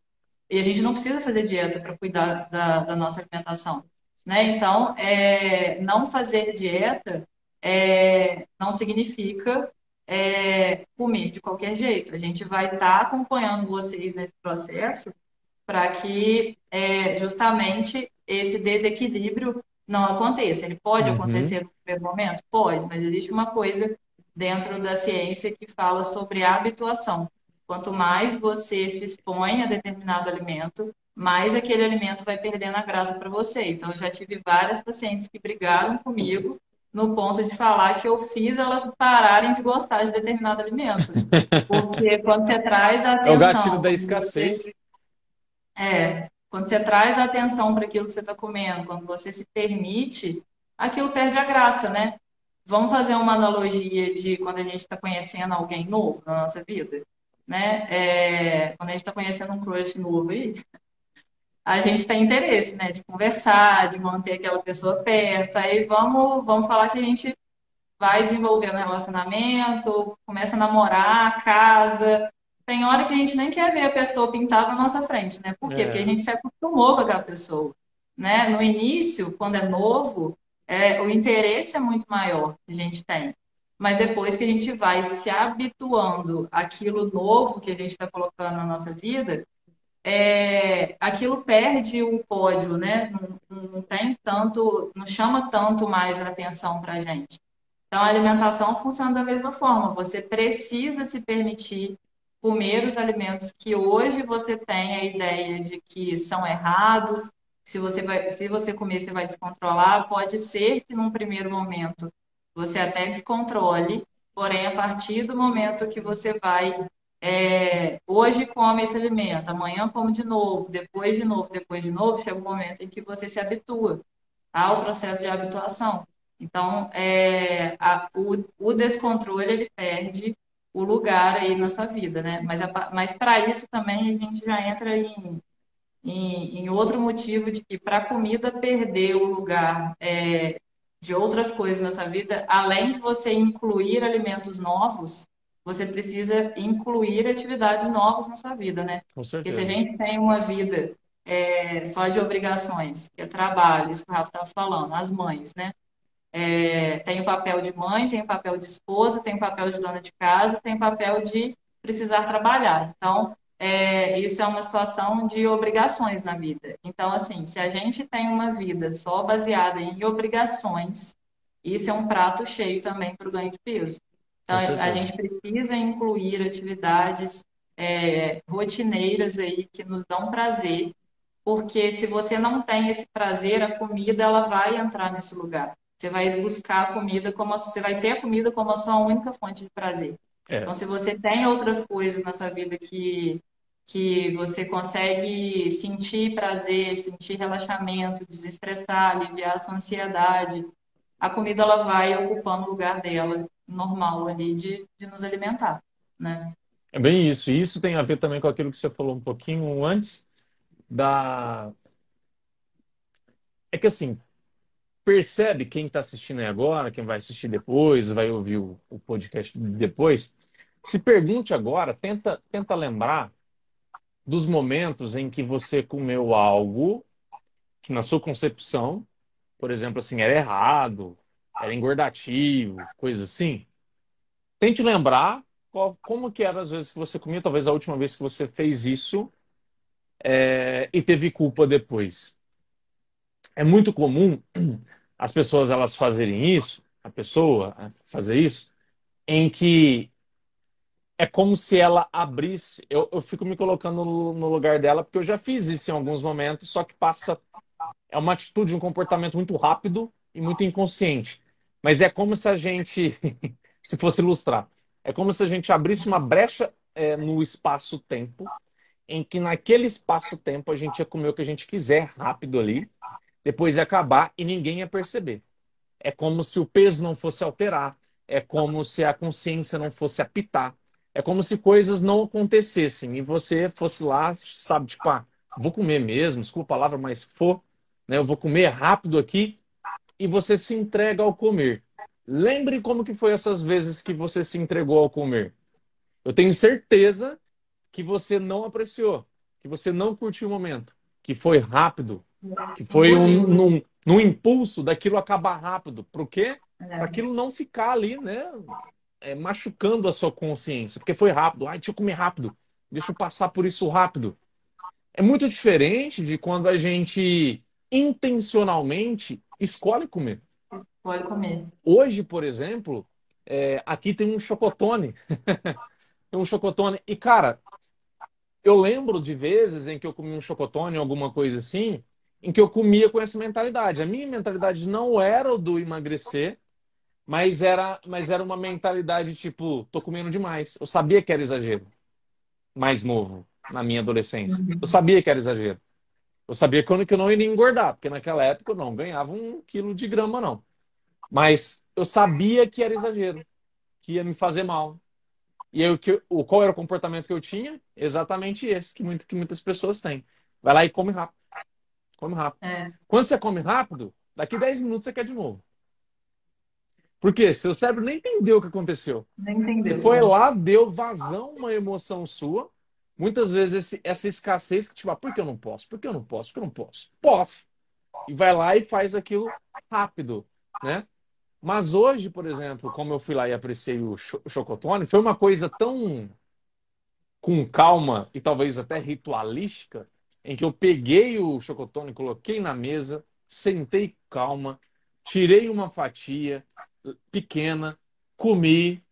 E a gente não precisa fazer dieta para cuidar da, da, nossa alimentação. Né? Então, é, não fazer dieta é, não significa é, comer de qualquer jeito. A gente vai estar tá acompanhando vocês nesse processo para que é, justamente esse desequilíbrio não aconteça. Ele pode uhum. acontecer no primeiro momento? Pode, mas existe uma coisa dentro da ciência que fala sobre habituação. Quanto mais você se expõe a determinado alimento, mais aquele alimento vai perdendo a graça para você. Então, eu já tive várias pacientes que brigaram comigo no ponto de falar que eu fiz elas pararem de gostar de determinado alimento. Porque (laughs) quando você traz a atenção. É o gatilho da escassez. Você... É. Quando você traz a atenção para aquilo que você está comendo, quando você se permite, aquilo perde a graça, né? Vamos fazer uma analogia de quando a gente está conhecendo alguém novo na nossa vida, né? É... quando a gente está conhecendo um crush novo aí, a gente tem interesse, né, de conversar, de manter aquela pessoa perto. Aí vamos, vamos falar que a gente vai desenvolvendo relacionamento, começa a namorar, casa. Tem hora que a gente nem quer ver a pessoa pintada na nossa frente, né? Por quê? É. Porque a gente se acostumou com aquela pessoa, né? No início, quando é novo, é, o interesse é muito maior que a gente tem. mas depois que a gente vai se habituando àquilo novo que a gente está colocando na nossa vida, é, aquilo perde o pódio, né? Não, não, tem tanto, não chama tanto mais a atenção para a gente. Então, a alimentação funciona da mesma forma. Você precisa se permitir comer os alimentos que hoje você tem a ideia de que são errados. Se você vai, se você comer, você vai descontrolar. Pode ser que num primeiro momento você até descontrole, porém, a partir do momento que você vai, é, hoje come esse alimento, amanhã come de novo, depois de novo, depois de novo, chega um momento em que você se habitua ao processo de habituação. Então, é, a, o, o, descontrole ele perde o lugar aí na sua vida, né? Mas, mas para isso também a gente já entra em, em, em outro motivo de que para a comida perder o lugar é, de outras coisas na sua vida, além de você incluir alimentos novos, você precisa incluir atividades novas na sua vida, né? Com certeza. Porque se a gente tem uma vida é, só de obrigações, que é trabalho, isso que o Rafa estava falando, as mães, né? É, tem o papel de mãe, tem o papel de esposa, tem o papel de dona de casa, tem o papel de precisar trabalhar. Então, é, isso é uma situação de obrigações na vida. Então, assim, se a gente tem uma vida só baseada em obrigações, isso é um prato cheio também para o ganho de peso. Então, a gente precisa incluir atividades é, rotineiras aí que nos dão prazer, porque se você não tem esse prazer, a comida ela vai entrar nesse lugar. Você vai buscar a comida como a, você vai ter a comida como a sua única fonte de prazer. É. Então, se você tem outras coisas na sua vida que, que você consegue sentir prazer, sentir relaxamento, desestressar, aliviar a sua ansiedade, a comida ela vai ocupando o lugar dela normal ali de, de nos alimentar, né? É bem isso. E isso tem a ver também com aquilo que você falou um pouquinho antes da... É que assim, percebe quem está assistindo aí agora, quem vai assistir depois, vai ouvir o, o podcast depois, se pergunte agora, tenta, tenta lembrar dos momentos em que você comeu algo que na sua concepção, por exemplo, assim, era errado, era engordativo, coisa assim. Tente lembrar qual, como que era as vezes que você comia, talvez a última vez que você fez isso é, e teve culpa depois. É muito comum as pessoas elas fazerem isso, a pessoa fazer isso, em que é como se ela abrisse. Eu, eu fico me colocando no, no, lugar dela, porque eu já fiz isso em alguns momentos, só que passa. É uma atitude, um comportamento muito rápido e muito inconsciente. Mas é como se a gente, (laughs) se fosse ilustrar, é como se a gente abrisse uma brecha é, no espaço-tempo, em que naquele espaço-tempo a gente ia comer o que a gente quiser rápido ali, depois ia acabar e ninguém ia perceber. É como se o peso não fosse alterar, é como se a consciência não fosse apitar, é como se coisas não acontecessem e você fosse lá, sabe, tipo, ah, vou comer mesmo, desculpa a palavra, mas for, né, eu vou comer rápido aqui e você se entrega ao comer. Lembre como que foi essas vezes que você se entregou ao comer. Eu tenho certeza que você não apreciou, que você não curtiu o momento, que foi rápido, que foi um, num, num impulso daquilo acabar rápido. Por quê? É. Para aquilo não ficar ali, né? É, machucando a sua consciência. Porque foi rápido. Ai, deixa eu comer rápido. Deixa eu passar por isso rápido. É muito diferente de quando a gente intencionalmente escolhe comer. Escolhe comer. Hoje, por exemplo, é, aqui tem um chocotone. (laughs) tem um chocotone. E, cara, eu lembro de vezes em que eu comi um chocotone, alguma coisa assim, em que eu comia com essa mentalidade. A minha mentalidade não era o do emagrecer, mas era, mas era uma mentalidade tipo, tô comendo demais. Eu sabia que era exagero. Mais novo, na minha adolescência. Eu sabia que era exagero. Eu sabia que eu não iria engordar, porque naquela época eu não ganhava um quilo de grama, não. Mas eu sabia que era exagero, que ia me fazer mal. E aí, o, qual era o comportamento que eu tinha? Exatamente esse que, muito, que muitas pessoas têm. Vai lá e come rápido. Come rápido. É. Quando você come rápido, daqui 10 minutos você quer de novo. Por quê? Seu cérebro nem entendeu o que aconteceu. Nem entendeu. Você foi lá, deu vazão uma emoção sua. Muitas vezes esse, essa escassez que tipo, ah, por que eu não posso? Por que eu não posso? Por que eu não posso? Posso. E vai lá e faz aquilo rápido, né? Mas hoje, por exemplo, como eu fui lá e apreciei o chocotone, foi uma coisa tão com calma e talvez até ritualística, em que eu peguei o chocotone, coloquei na mesa, sentei calma, tirei uma fatia pequena, comi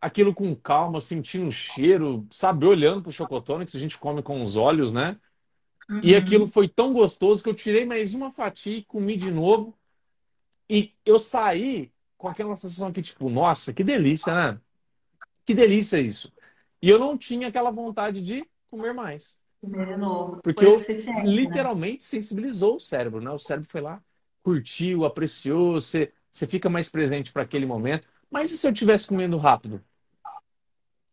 aquilo com calma, sentindo o cheiro, sabe, olhando para o chocotone, que a gente come com os olhos, né? Uhum. E aquilo foi tão gostoso que eu tirei mais uma fatia e comi de novo. E eu saí com aquela sensação que, tipo, nossa, que delícia, né? Que delícia isso. E eu não tinha aquela vontade de comer mais. Comer de novo. Porque eu né? literalmente né? sensibilizou o cérebro, né? O cérebro foi lá, curtiu, apreciou, você, você fica mais presente para aquele momento. Mas e se eu tivesse comendo rápido?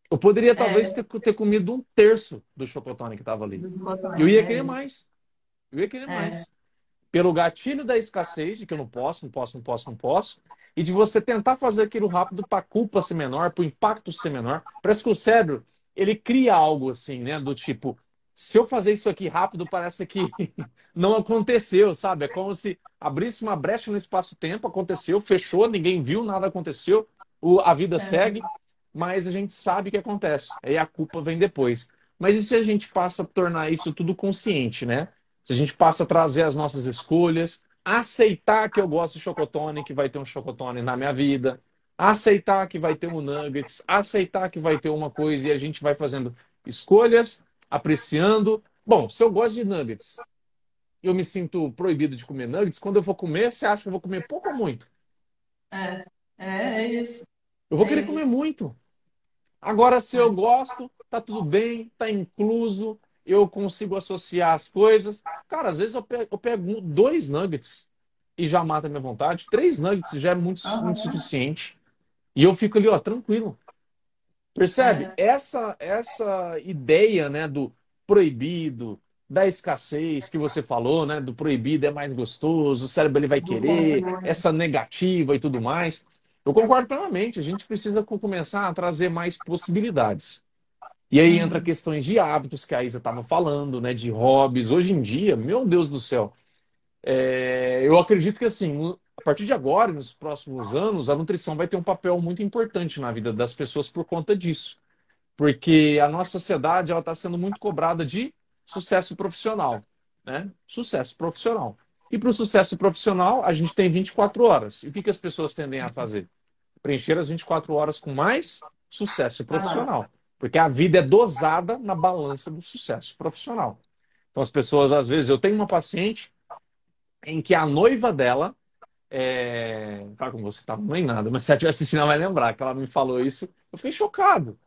Eu poderia talvez é. ter, ter comido um terço do chocotone que estava ali. Eu ia querer mais. Eu ia querer é. mais. Pelo gatilho da escassez, de que eu não posso, não posso, não posso, não posso, e de você tentar fazer aquilo rápido para a culpa ser menor, para o impacto ser menor. Parece que o cérebro, ele cria algo assim, né? Do tipo, se eu fazer isso aqui rápido, parece que (laughs) não aconteceu, sabe? É como se abrisse uma brecha no espaço-tempo, aconteceu, fechou, ninguém viu, nada aconteceu, a vida é. segue mas a gente sabe o que acontece. Aí a culpa vem depois. Mas e se a gente passa a tornar isso tudo consciente, né? Se a gente passa a trazer as nossas escolhas, aceitar que eu gosto de chocotone, que vai ter um chocotone na minha vida, aceitar que vai ter um nuggets, aceitar que vai ter uma coisa e a gente vai fazendo escolhas, apreciando. Bom, se eu gosto de nuggets, eu me sinto proibido de comer nuggets, quando eu for comer, você acha que eu vou comer pouco ou muito? É, é, é isso. Eu vou é querer isso. comer muito. Agora, se eu gosto, tá tudo bem, tá incluso, eu consigo associar as coisas. Cara, às vezes eu pego, eu pego dois nuggets e já mata a minha vontade. Três nuggets já é muito, muito suficiente. E eu fico ali, ó, tranquilo. Percebe? É. Essa, essa ideia, né, do proibido, da escassez que você falou, né, do proibido é mais gostoso, o cérebro ele vai querer, essa negativa e tudo mais. Eu concordo plenamente. A gente precisa começar a trazer mais possibilidades. E aí entra questões de hábitos que a Isa estava falando, né? De hobbies. Hoje em dia, meu Deus do céu, é... eu acredito que assim, a partir de agora, nos próximos anos, a nutrição vai ter um papel muito importante na vida das pessoas por conta disso. Porque a nossa sociedade ela está sendo muito cobrada de sucesso profissional. Né? Sucesso profissional. E para o sucesso profissional, a gente tem 24 horas. E o que, que as pessoas tendem a fazer? preencher as 24 horas com mais sucesso profissional. Porque a vida é dosada na balança do sucesso profissional. Então, as pessoas, às vezes, eu tenho uma paciente em que a noiva dela. É... Tá com você, tá nem nada, mas se ela estiver assistindo, ela vai lembrar que ela me falou isso. Eu fiquei chocado.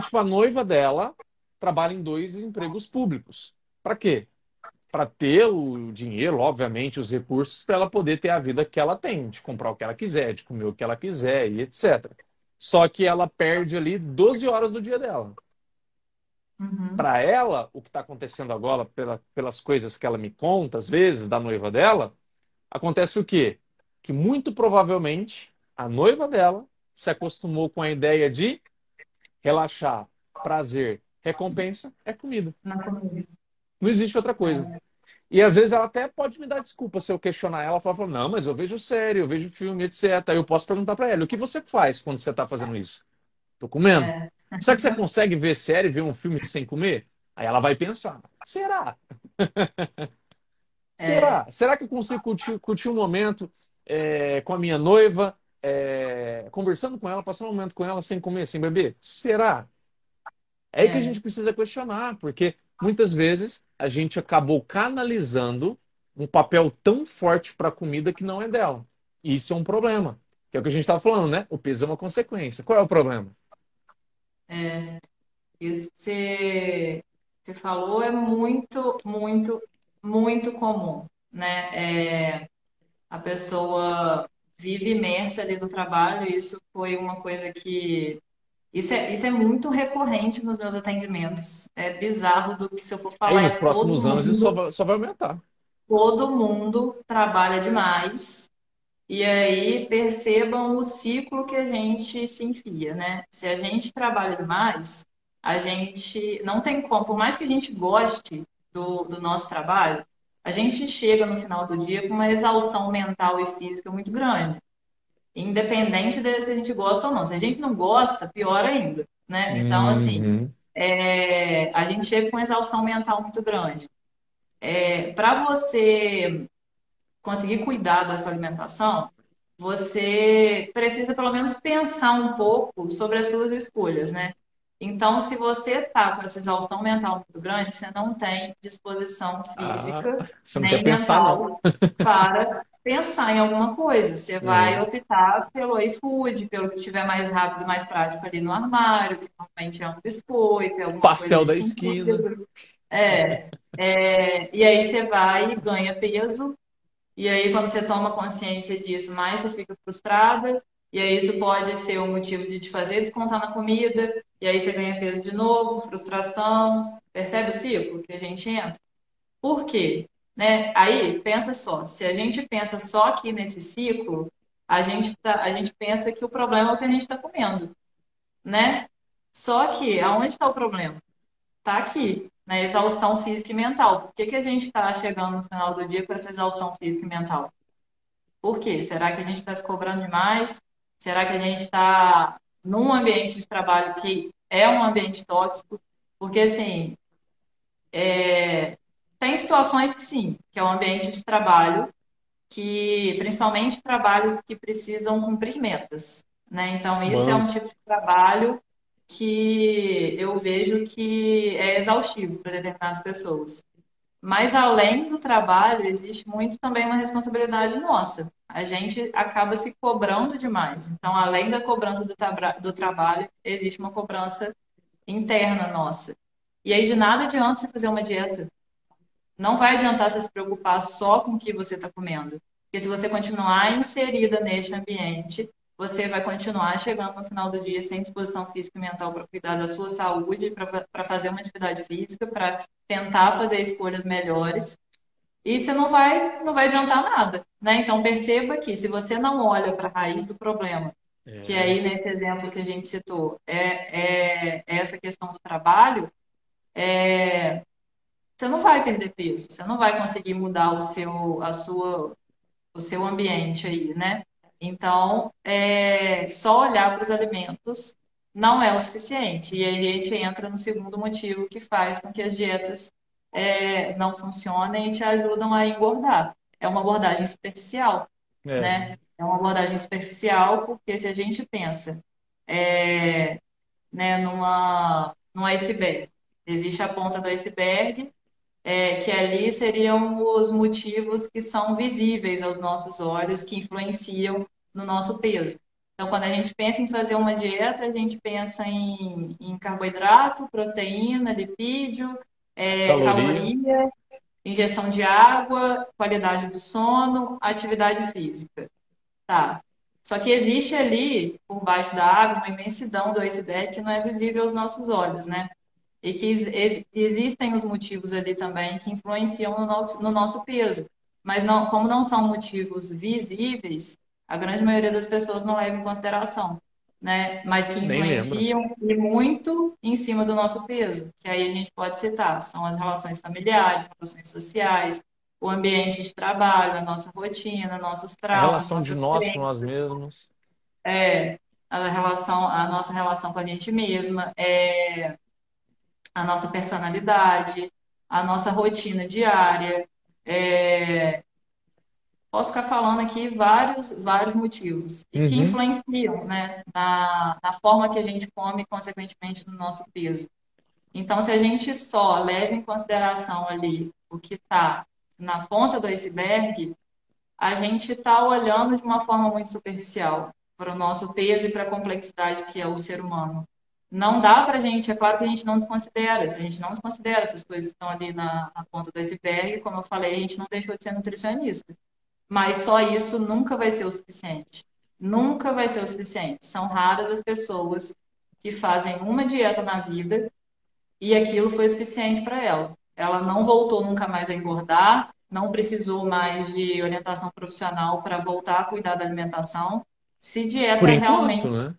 Tipo, a noiva dela trabalha em dois empregos públicos. Para quê? para ter o dinheiro, obviamente, os recursos para ela poder ter a vida que ela tem, de comprar o que ela quiser, de comer o que ela quiser e etc. Só que ela perde ali 12 horas do dia dela. Uhum. Para ela, o que está acontecendo agora, pela, pelas coisas que ela me conta, às vezes, da noiva dela, acontece o quê? Que muito provavelmente a noiva dela se acostumou com a ideia de relaxar, prazer, recompensa é comida. Não existe outra coisa. É. E às vezes ela até pode me dar desculpa se eu questionar ela, falar, não, mas eu vejo série, eu vejo filme, etc. Aí eu posso perguntar para ela, o que você faz quando você está fazendo isso? Tô comendo. É. Será que você consegue ver série, ver um filme sem comer? Aí ela vai pensar, será? (laughs) É. será? Será que eu consigo curtir, curtir um momento é, com a minha noiva, é, conversando com ela, passando um momento com ela sem comer, sem beber? Será? É aí que a é. gente precisa questionar, porque muitas vezes a gente acabou canalizando um papel tão forte para a comida que não é dela. E isso é um problema. Que é o que a gente estava falando, né? O peso é uma consequência. Qual é o problema? É, isso que você, falou é muito, muito, muito comum, né? É, a pessoa vive imersa ali no trabalho. Isso foi uma coisa que isso é, isso é muito recorrente nos meus atendimentos. É bizarro do que se eu for falar. E nos é próximos anos mundo, isso só vai, só vai aumentar. Todo mundo trabalha demais. E aí percebam o ciclo que a gente se enfia, né? Se a gente trabalha demais, a gente não tem como, por mais que a gente goste do, do nosso trabalho, a gente chega no final do dia com uma exaustão mental e física muito grande. independente de se a gente gosta ou não. Se a gente não gosta, pior ainda, né? Então, assim, Uhum. é, a gente chega com exaustão mental muito grande. É, para você conseguir cuidar da sua alimentação, você precisa pelo menos pensar um pouco sobre as suas escolhas, né? Então, se você está com essa exaustão mental muito grande, você não tem disposição Ah, física você não quer nem pensar, não. mental (laughs) para pensar em alguma coisa. Você vai É. optar pelo iFood, pelo que tiver mais rápido mais prático ali no armário, que normalmente é um biscoito, é alguma coisa Pastel da esquina. É, é, e aí você vai e ganha peso, e aí quando você toma consciência disso, mais você fica frustrada, e aí isso pode ser o motivo de te fazer descontar na comida, e aí você ganha peso de novo, frustração, percebe o ciclo que a gente entra? Por quê? Né? Aí, pensa só, se a gente pensa só aqui nesse ciclo, a gente, tá, a gente pensa que o problema é o que a gente está comendo, né? Só que, aonde está o problema? Está aqui, na exaustão física e mental. Por que que a gente está chegando no final do dia com essa exaustão física e mental? Por quê? Será que a gente está se cobrando demais? Será que a gente está num ambiente de trabalho que é um ambiente tóxico? Porque, assim, é, tem situações que sim, que é um ambiente de trabalho que, principalmente trabalhos que precisam cumprir metas, né? Então, isso é um tipo de trabalho que eu vejo que é exaustivo para determinadas pessoas. Mas além do trabalho, existe muito também uma responsabilidade nossa. A gente acaba se cobrando demais. Então, além da cobrança do, tabra- do trabalho, existe uma cobrança interna nossa. E aí, de nada adianta você fazer uma dieta. Não vai adiantar você se preocupar só com o que você está comendo. Porque se você continuar inserida neste ambiente, você vai continuar chegando no final do dia sem disposição física e mental para cuidar da sua saúde, para fazer uma atividade física, para tentar fazer escolhas melhores. E você não vai, não vai adiantar nada, né? Então perceba que se você não olha para a raiz do problema, que É. aí nesse exemplo que a gente citou é, é essa questão do trabalho, você não vai perder peso, você não vai conseguir mudar o seu, a sua, o seu ambiente aí, né? Então, é, só olhar para os alimentos não é o suficiente. E aí a gente entra no segundo motivo que faz com que as dietas é, não funcionem e te ajudam a engordar. É uma abordagem superficial, É. né? É uma abordagem superficial porque se a gente pensa, é, né, numa, num iceberg, existe a ponta do iceberg é, que ali seriam os motivos que são visíveis aos nossos olhos, que influenciam no nosso peso. Então, quando a gente pensa em fazer uma dieta, a gente pensa em, em carboidrato, proteína, lipídio, é, Caloria. caloria, ingestão de água, qualidade do sono, atividade física. Tá. Só que existe ali, por baixo da água, uma imensidão do iceberg que não é visível aos nossos olhos, né? E que ex- ex- existem os motivos ali também que influenciam no nosso, no nosso peso. Mas não, como não são motivos visíveis, a grande maioria das pessoas não leva em consideração, né? Mas que influenciam e muito em cima do nosso peso. Que aí a gente pode citar, são as relações familiares, relações sociais, o ambiente de trabalho, a nossa rotina, nossos A traumas, relação de nós com nós mesmos. é, a relação, a nossa relação com a gente mesma, é, a nossa personalidade, a nossa rotina diária. É, posso ficar falando aqui vários, vários motivos e que Uhum. influenciam, né, na, na forma que a gente come e, consequentemente, no nosso peso. Então, se a gente só leva em consideração ali o que está na ponta do iceberg, a gente está olhando de uma forma muito superficial para o nosso peso e para a complexidade que é o ser humano. Não dá para a gente, é claro que a gente não desconsidera, a gente não desconsidera essas coisas que estão ali na, na ponta do iceberg, como eu falei, a gente não deixou de ser nutricionista. Mas só isso nunca vai ser o suficiente. Nunca vai ser o suficiente. São raras as pessoas que fazem uma dieta na vida e aquilo foi o suficiente para ela. Ela não voltou nunca mais a engordar, não precisou mais de orientação profissional para voltar a cuidar da alimentação. Se Por dieta enquanto, realmente, né?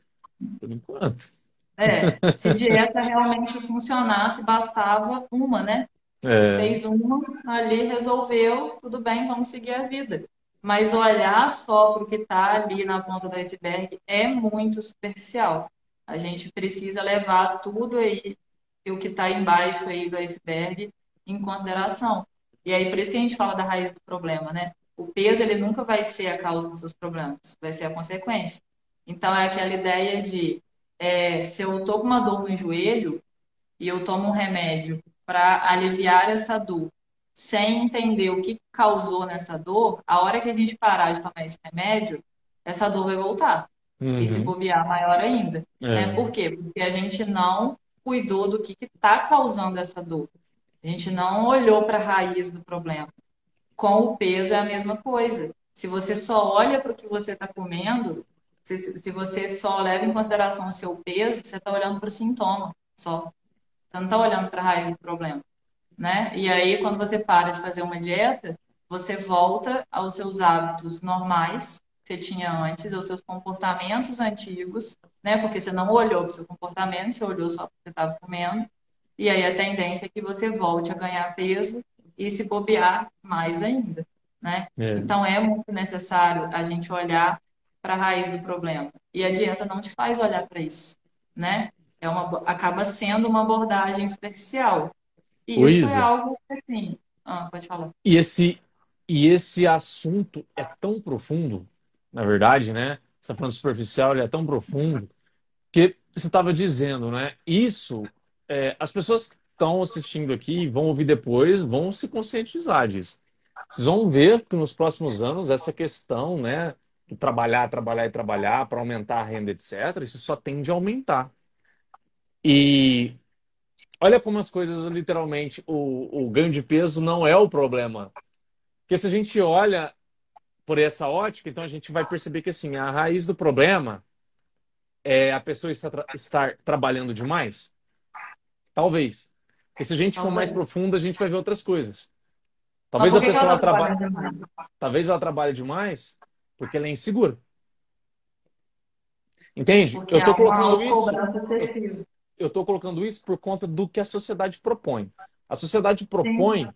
Por enquanto. É, se dieta realmente funcionasse, bastava uma, né? É. Fez uma, ali resolveu, tudo bem, vamos seguir a vida. mas olhar só para o que está ali na ponta do iceberg é muito superficial. A gente precisa levar tudo aí, o que está embaixo aí do iceberg, em consideração. E aí, por isso que a gente fala da raiz do problema, né? O peso, ele nunca vai ser a causa dos seus problemas, vai ser a consequência. Então, é aquela ideia de, é, se eu estou com uma dor no joelho e eu tomo um remédio para aliviar essa dor, sem entender o que causou nessa dor, a hora que a gente parar de tomar esse remédio, essa dor vai voltar. Uhum. E se bobear, maior ainda. É. Né? Por quê? Porque a gente não cuidou do que está causando essa dor. A gente não olhou para a raiz do problema. Com o peso é a mesma coisa. Se você só olha para o que você está comendo, se, se, você só leva em consideração o seu peso, você está olhando para o sintoma só. Você não está olhando para a raiz do problema né? E aí, quando você para de fazer uma dieta, você volta aos seus hábitos normais que você tinha antes, aos seus comportamentos antigos, né? Porque você não olhou para o seu comportamento, você olhou só porque você estava comendo. E aí a tendência é que você volte a ganhar peso e se bobear mais ainda, né? É. Então é muito necessário a gente olhar para a raiz do problema. E a dieta não te faz olhar para isso, né? É uma, acaba sendo uma abordagem superficial. Isso é algo assim. Ah, pode falar. E esse, e esse assunto é tão profundo, na verdade, né? Você está falando superficial, ele é tão profundo, que você estava dizendo, né? Isso, é, as pessoas que estão assistindo aqui, vão ouvir depois, vão se conscientizar disso. Vocês vão ver que nos próximos anos essa questão, né? Trabalhar, trabalhar e trabalhar para aumentar a renda, etc., isso só tende a aumentar. E olha como as coisas, literalmente, o, o ganho de peso não é o problema. Porque se a gente olha por essa ótica, então a gente vai perceber que assim, a raiz do problema é a pessoa estar, tra estar trabalhando demais? Talvez. Porque se a gente Talvez. for mais profundo, a gente vai ver outras coisas. Talvez a pessoa trabalhe, talvez ela trabalhe demais porque ela é insegura. Entende? Porque eu estou colocando isso eu estou colocando isso por conta do que a sociedade propõe. A sociedade propõe Sim.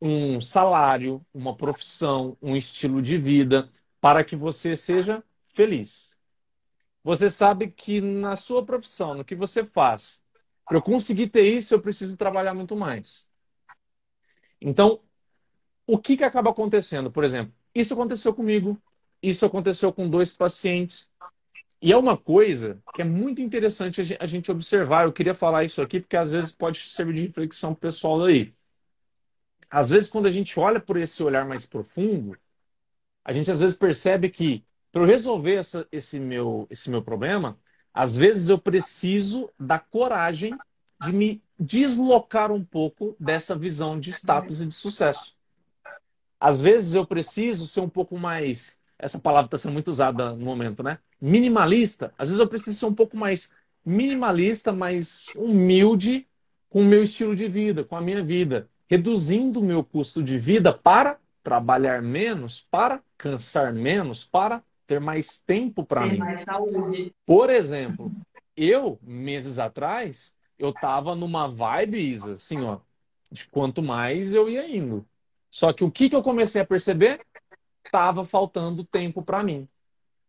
um salário, uma profissão, um estilo de vida para que você seja feliz. Você sabe que na sua profissão, no que você faz, para eu conseguir ter isso, eu preciso trabalhar muito mais. Então, o que, que acaba acontecendo? Por exemplo, isso aconteceu comigo, isso aconteceu com dois pacientes, e é uma coisa que é muito interessante a gente observar. Eu queria falar isso aqui porque às vezes pode servir de reflexão pessoal aí. Às vezes, quando a gente olha por esse olhar mais profundo, a gente às vezes percebe que para eu resolver essa, esse, meu, esse meu problema, às vezes eu preciso da coragem de me deslocar um pouco dessa visão de status e de sucesso. Às vezes eu preciso ser um pouco mais. Essa palavra está sendo muito usada no momento, né? minimalista, às vezes eu preciso ser um pouco mais minimalista, mais humilde com o meu estilo de vida, com a minha vida, reduzindo o meu custo de vida para trabalhar menos, para cansar menos, para ter mais tempo para mim. Mais saúde. Por exemplo, eu, meses atrás, eu tava numa vibe, Isa, assim, ó, de quanto mais eu ia indo. Só que o que, que eu comecei a perceber? Tava faltando tempo para mim.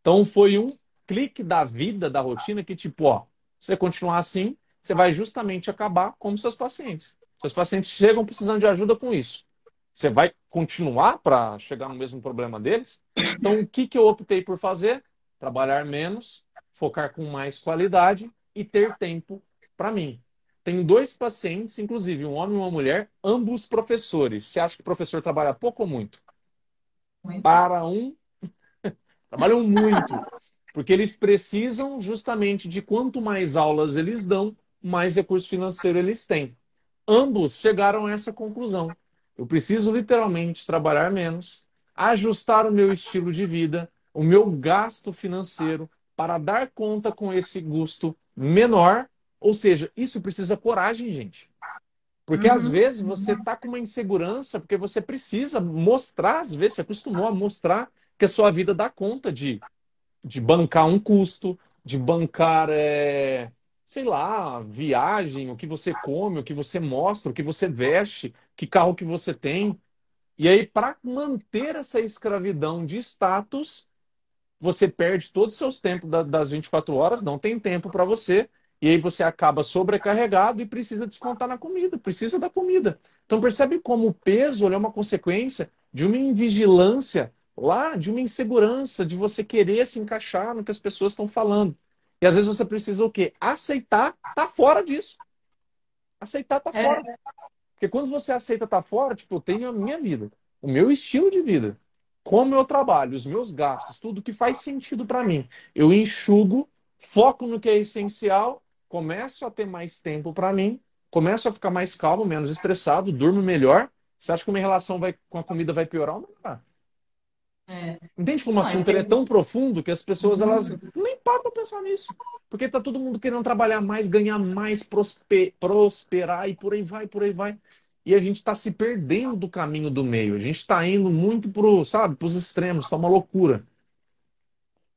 Então foi um clique da vida, da rotina, que tipo, ó, você continuar assim, você vai justamente acabar como seus pacientes. Seus pacientes chegam precisando de ajuda com isso. Você vai continuar para chegar no mesmo problema deles? Então, o que, que eu optei por fazer? Trabalhar menos, focar com mais qualidade e ter tempo para mim. Tenho dois pacientes, inclusive um homem e uma mulher, ambos professores. Você acha que o professor trabalha pouco ou muito? Para um (laughs) Trabalham muito, porque eles precisam justamente de quanto mais aulas eles dão, mais recurso financeiro eles têm. Ambos chegaram a essa conclusão. Eu preciso literalmente trabalhar menos, ajustar o meu estilo de vida, o meu gasto financeiro para dar conta com esse custo menor. Ou seja, isso precisa coragem, gente. Porque uhum. às vezes você está com uma insegurança, porque você precisa mostrar, às vezes você acostumou a mostrar que a sua vida dá conta de, de bancar um custo, de bancar, é, sei lá, viagem, o que você come, o que você mostra, o que você veste, que carro que você tem. E aí, para manter essa escravidão de status, você perde todos os seus tempos das 24 horas, não tem tempo para você, e aí você acaba sobrecarregado e precisa descontar na comida, precisa da comida. Então percebe como o peso é uma consequência de uma invigilância lá, de uma insegurança, de você querer se encaixar no que as pessoas estão falando. E às vezes você precisa o quê? Aceitar tá fora disso. Aceitar tá é. fora. Porque quando você aceita tá fora, tipo, eu tenho a minha vida, o meu estilo de vida, como eu trabalho, os meus gastos, tudo que faz sentido para mim. Eu enxugo, foco no que é essencial, começo a ter mais tempo para mim, começo a ficar mais calmo, menos estressado, durmo melhor. Você acha que minha relação vai, com a comida vai piorar ou não? É. Entende como o assunto é tão profundo que as pessoas elas nem param para pensar nisso. Porque tá todo mundo querendo trabalhar mais, ganhar mais, prosper, prosperar e por aí vai, por aí vai. E a gente está se perdendo do caminho do meio. A gente está indo muito pro, sabe, pros extremos, tá uma loucura.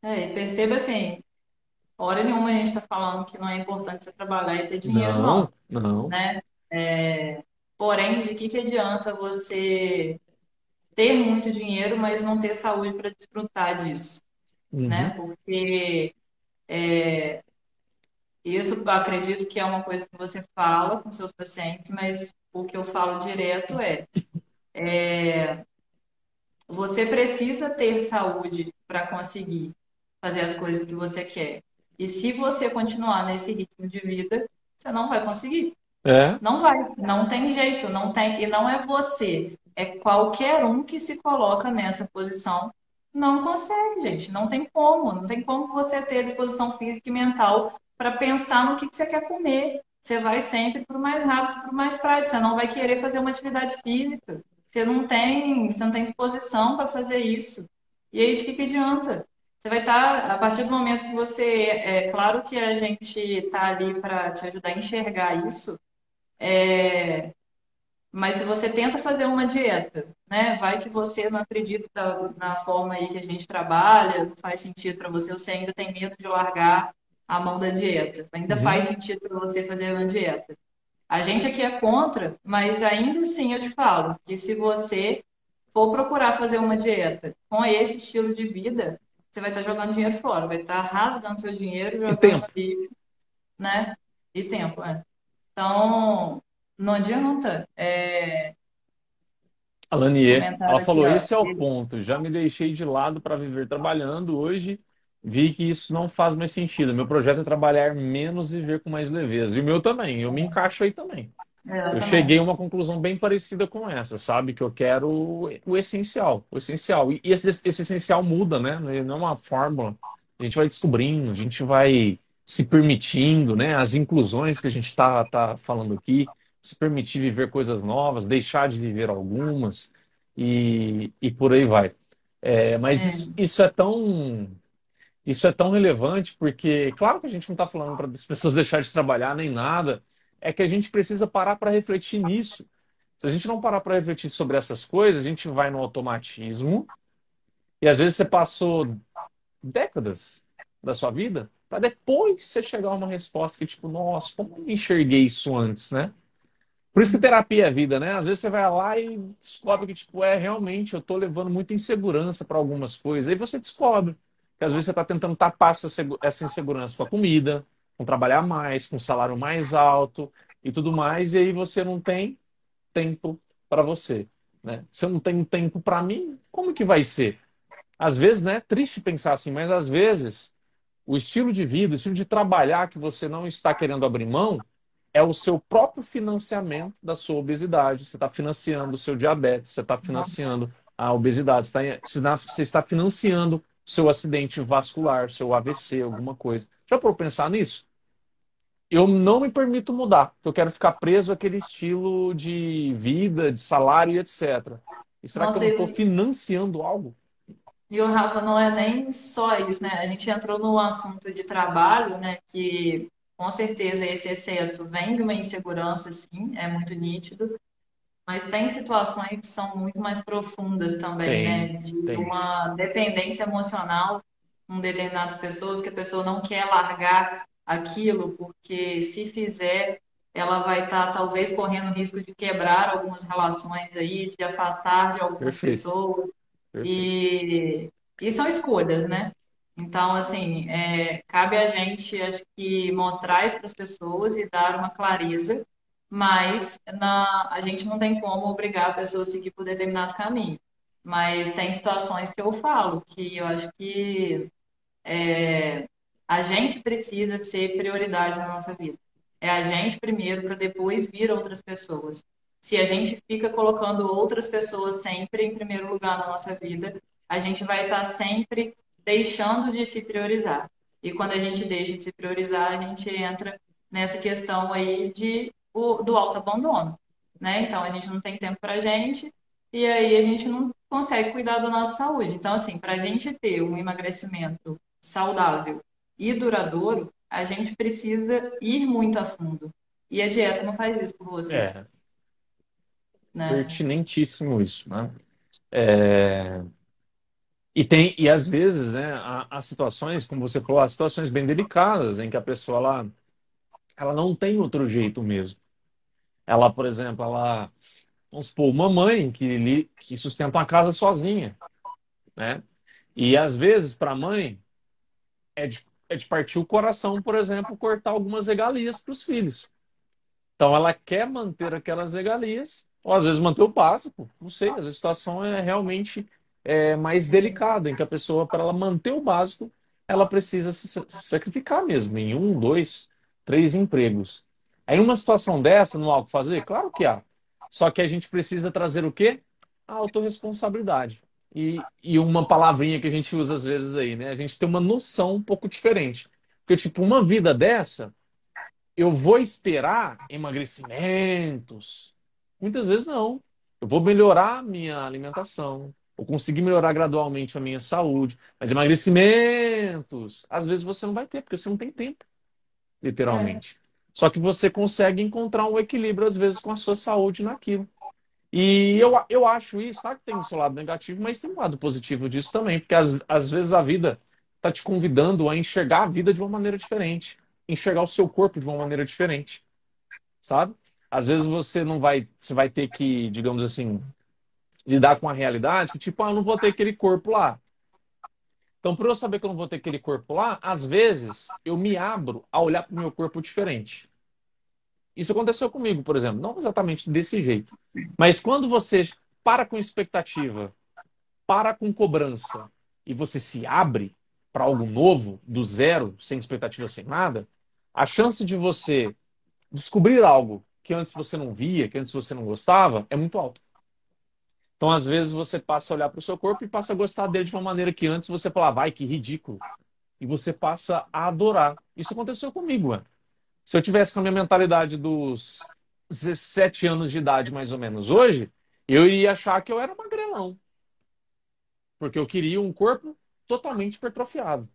É, perceba assim, hora nenhuma a gente está falando que não é importante você trabalhar e ter dinheiro, não. Não, não. Né? É, porém, de que, que adianta você ter muito dinheiro, mas não ter saúde para desfrutar disso, uhum. né? Porque é, isso acredito que é uma coisa que você fala com seus pacientes, mas o que eu falo direto é, é você precisa ter saúde para conseguir fazer as coisas que você quer. E se você continuar nesse ritmo de vida, você não vai conseguir. É. Não vai, não tem jeito, não tem, e não é você é qualquer um que se coloca nessa posição não consegue, gente. Não tem como. Não tem como você ter disposição física e mental para pensar no que, que, você quer comer. Você vai sempre para o mais rápido, para o mais prático. Você não vai querer fazer uma atividade física. Você não tem, você não tem disposição para fazer isso. E aí, de que, que adianta? Você vai estar, tá, a partir do momento que você. É claro que a gente está ali para te ajudar a enxergar isso. É, mas se você tenta fazer uma dieta, né, vai que você não acredita na forma aí que a gente trabalha, não faz sentido para você, você ainda tem medo de largar a mão da dieta. Ainda uhum. faz sentido para você fazer uma dieta. A gente aqui é contra, mas ainda assim eu te falo que se você for procurar fazer uma dieta com esse estilo de vida, você vai estar jogando dinheiro fora, vai estar rasgando seu dinheiro, jogando e tempo. Ali, né? E tempo, é. Então, não adianta. É... A Lanier, ela falou: aqui, esse é o ponto. Já me deixei de lado para viver trabalhando. Hoje vi que isso não faz mais sentido. Meu projeto é trabalhar menos e viver com mais leveza. E o meu também. Eu me encaixo aí também. Eu, cheguei a uma conclusão bem parecida com essa, sabe? Que eu quero o essencial. O essencial. E esse, esse essencial muda, né? Não é uma fórmula. A gente vai descobrindo, a gente vai se permitindo, né? As inclusões que a gente está tá falando aqui se permitir viver coisas novas, deixar de viver algumas e, e por aí vai. É, mas é. Isso, isso, é tão isso é tão relevante porque, claro que a gente não está falando para as pessoas deixarem de trabalhar nem nada, é que a gente precisa parar para refletir nisso. Se a gente não parar para refletir sobre essas coisas, a gente vai no automatismo e às vezes você passou décadas da sua vida para depois você chegar a uma resposta que tipo, nossa, como eu enxerguei isso antes, né? Por isso que terapia é vida, né? Às vezes você vai lá e descobre que, tipo, é realmente, eu tô levando muita insegurança para algumas coisas. Aí você descobre que às vezes você tá tentando tapar essa insegurança com a comida, com trabalhar mais, com salário mais alto e tudo mais, e aí você não tem tempo para você, né? Se eu não tenho tempo para mim, como que vai ser? Às vezes, né? Triste pensar assim, mas às vezes o estilo de vida, o estilo de trabalhar que você não está querendo abrir mão, é o seu próprio financiamento da sua obesidade. Você está financiando o seu diabetes, você está financiando a obesidade, você está financiando o seu acidente vascular, seu AVC, alguma coisa. Já por pensar nisso? Eu não me permito mudar, eu quero ficar preso àquele estilo de vida, de salário e etc. E será Nossa, que eu estou financiando algo? E o Rafa, não é nem só isso, né? A gente entrou no assunto de trabalho, né? Que com certeza esse excesso vem de uma insegurança, sim, é muito nítido, mas tem situações que são muito mais profundas também, tem, né? De tem. uma dependência emocional com determinadas pessoas, que a pessoa não quer largar aquilo, porque se fizer, ela vai estar tá, talvez correndo risco de quebrar algumas relações aí, de afastar de algumas Perfeito. pessoas. Perfeito. E, e são escolhas, né? Então, assim, é, cabe a gente, acho que, mostrar isso para as pessoas e dar uma clareza, mas na, a gente não tem como obrigar a pessoa a seguir por determinado caminho. Mas tem situações que eu falo que eu acho que é, a gente precisa ser prioridade na nossa vida. É a gente primeiro para depois vir outras pessoas. Se a gente fica colocando outras pessoas sempre em primeiro lugar na nossa vida, a gente vai estar sempre deixando de se priorizar. E quando a gente deixa de se priorizar, a gente entra nessa questão aí de, do autoabandono. Né? Então, a gente não tem tempo para a gente e aí a gente não consegue cuidar da nossa saúde. Então, assim, para a gente ter um emagrecimento saudável e duradouro, a gente precisa ir muito a fundo. E a dieta não faz isso por você. É, Né? pertinentíssimo isso, né? É, E tem, e às vezes, né, há, há situações, como você falou, há situações bem delicadas em que a pessoa ela, ela não tem outro jeito mesmo. Ela, por exemplo, ela, vamos supor, uma mãe que, li- que sustenta uma casa sozinha, né? E às vezes, para a mãe, é de, é de partir o coração, por exemplo, cortar algumas regalias para os filhos. Então ela quer manter aquelas regalias, ou às vezes manter o básico, não sei, a situação é realmente é, mais delicada, em que a pessoa, para ela manter o básico, ela precisa se sa- sacrificar mesmo, em um, dois, três empregos. Aí uma situação dessa, não há o que fazer? Claro que há. Só que a gente precisa trazer o quê? A autorresponsabilidade. E, e uma palavrinha que a gente usa às vezes aí, né? A gente tem uma noção um pouco diferente. Porque, tipo, uma vida dessa eu vou esperar emagrecimentos? Muitas vezes não. Eu vou melhorar a minha alimentação, vou conseguir melhorar gradualmente a minha saúde, mas emagrecimentos, às vezes você não vai ter, porque você não tem tempo, É, literalmente. Só que você consegue encontrar um equilíbrio, às vezes, com a sua saúde naquilo. E eu, eu acho isso, claro que tem o seu lado negativo, mas tem um lado positivo disso também, porque às, às vezes a vida está te convidando a enxergar a vida de uma maneira diferente, enxergar o seu corpo de uma maneira diferente, sabe? Às vezes você não vai, você vai ter que, digamos assim, lidar com a realidade que, tipo, ah, eu não vou ter aquele corpo lá. Então, para eu saber que eu não vou ter aquele corpo lá, às vezes eu me abro a olhar para o meu corpo diferente. Isso aconteceu comigo, por exemplo, não exatamente desse jeito, mas quando você para com expectativa para com cobrança e você se abre para algo novo, do zero, sem expectativa, sem nada, a chance de você descobrir algo que antes você não via, que antes você não gostava, é muito alta. Então, às vezes, você passa a olhar para o seu corpo e passa a gostar dele de uma maneira que antes você falava, vai, que ridículo. E você passa a adorar. Isso aconteceu comigo, mano. Se eu tivesse com a minha mentalidade dos 17 anos de idade, mais ou menos, hoje, eu iria achar que eu era magrelão. Porque eu queria um corpo totalmente hipertrofiado.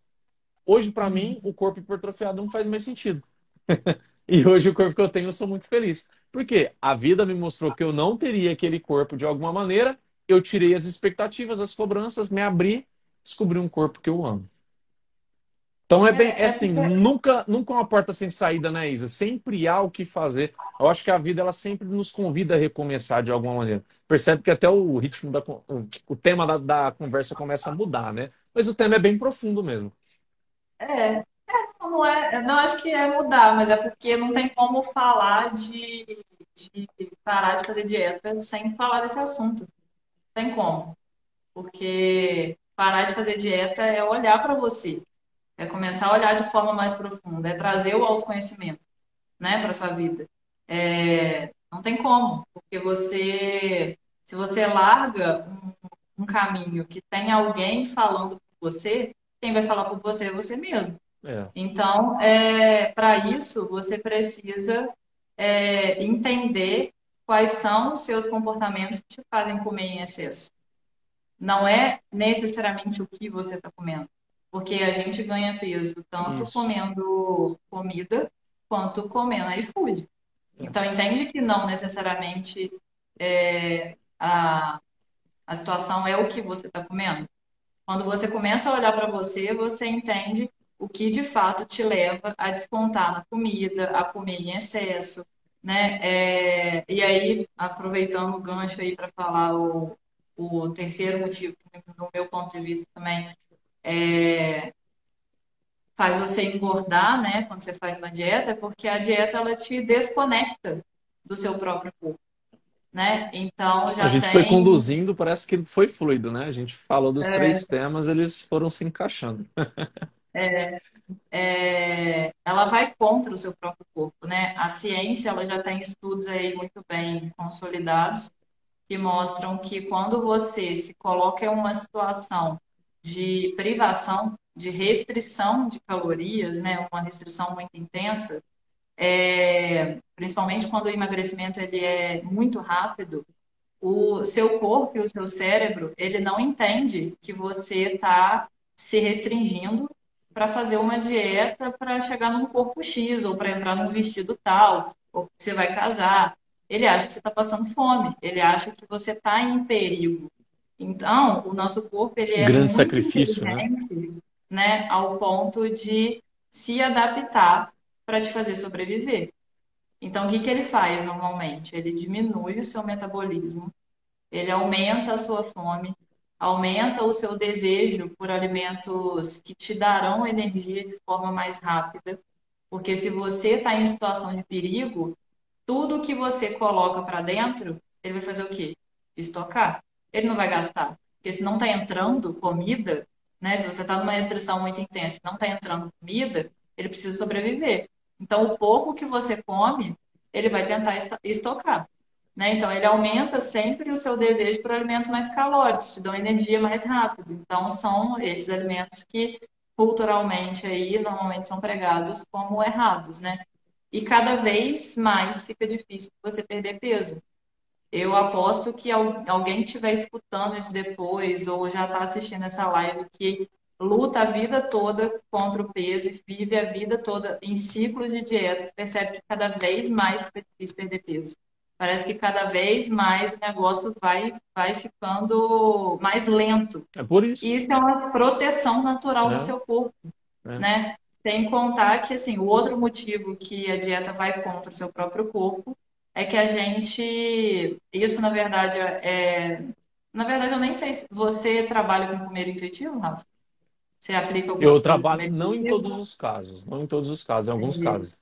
Hoje, para mim, uhum. o corpo hipertrofiado não faz mais sentido. (laughs) E hoje o corpo que eu tenho, eu sou muito feliz. Por quê? A vida me mostrou que eu não teria aquele corpo de alguma maneira. Eu tirei as expectativas, as cobranças, me abri, descobri um corpo que eu amo. Então é bem, é É, é assim, porque nunca, nunca uma porta sem saída, né, Isa? Sempre há o que fazer. Eu acho que a vida ela sempre nos convida a recomeçar de alguma maneira. Percebe que até o ritmo da, o, o tema da, da conversa começa a mudar, né? Mas o tema é bem profundo mesmo. é, não é, não acho que é mudar, mas é porque não tem como falar de, de parar de fazer dieta sem falar desse assunto. Não tem como. Porque parar de fazer dieta é olhar para você, é começar a olhar de forma mais profunda, é trazer o autoconhecimento, né, para sua vida. É, não tem como, porque você, se você larga um, um caminho que tem alguém falando por você, quem vai falar por você é você mesmo. É, Então, é, para isso, você precisa é, entender quais são os seus comportamentos que te fazem comer em excesso. Não é necessariamente o que você está comendo, porque a gente ganha peso tanto isso. comendo comida quanto comendo iFood. É, Então, entende que não necessariamente é, a, a situação é o que você está comendo. Quando você começa a olhar para você, você entende o que de fato te leva a descontar na comida, a comer em excesso. né? É, e aí, aproveitando o gancho aí para falar o, o terceiro motivo, do meu ponto de vista também, é, faz você engordar, né? Quando você faz uma dieta, é porque a dieta ela te desconecta do seu próprio corpo. Né? Então já A gente tem... foi conduzindo, parece que foi fluido, né? A gente falou dos É. três temas, eles foram se encaixando. é, ela vai contra o seu próprio corpo, né? A ciência ela já tem estudos aí muito bem consolidados que mostram que quando você se coloca em uma situação de privação, de restrição de calorias, né? Uma restrição muito intensa, é, principalmente quando o emagrecimento ele é muito rápido, o seu corpo e o seu cérebro, ele não entende que você está se restringindo para fazer uma dieta para chegar num corpo X ou para entrar num vestido tal, ou que você vai casar. Ele acha que você está passando fome, ele acha que você está em perigo. Então, o nosso corpo ele é Grande sacrifício, né? né, ao ponto de se adaptar para te fazer sobreviver. Então, o que que ele faz normalmente? Ele diminui o seu metabolismo, ele aumenta a sua fome, aumenta o seu desejo por alimentos que te darão energia de forma mais rápida, porque se você está em situação de perigo, tudo que você coloca para dentro, ele vai fazer o quê? Estocar. Ele não vai gastar. Porque se não está entrando comida, né? Se você está numa restrição muito intensa e não está entrando comida, ele precisa sobreviver. Então, o pouco que você come, ele vai tentar estocar. Né? Então, ele aumenta sempre o seu desejo por alimentos mais calóricos, te dão energia mais rápido. Então, são esses alimentos que culturalmente aí normalmente são pregados como errados, né? E cada vez mais fica difícil você perder peso. Eu aposto que al- alguém que estiver escutando isso depois ou já está assistindo essa live que luta a vida toda contra o peso e vive a vida toda em ciclos de dietas, percebe que cada vez mais fica difícil perder peso. Parece que cada vez mais o negócio vai, vai ficando mais lento. É por isso. E isso é uma proteção natural É. do seu corpo, É. né? Sem contar que, assim, o outro motivo que a dieta vai contra o seu próprio corpo é que a gente, isso na verdade é, na verdade eu nem sei se você trabalha com comer intuitivo, Rafa? Você aplica Eu trabalho não em todos os casos, não em todos os casos, em alguns Entendi. casos.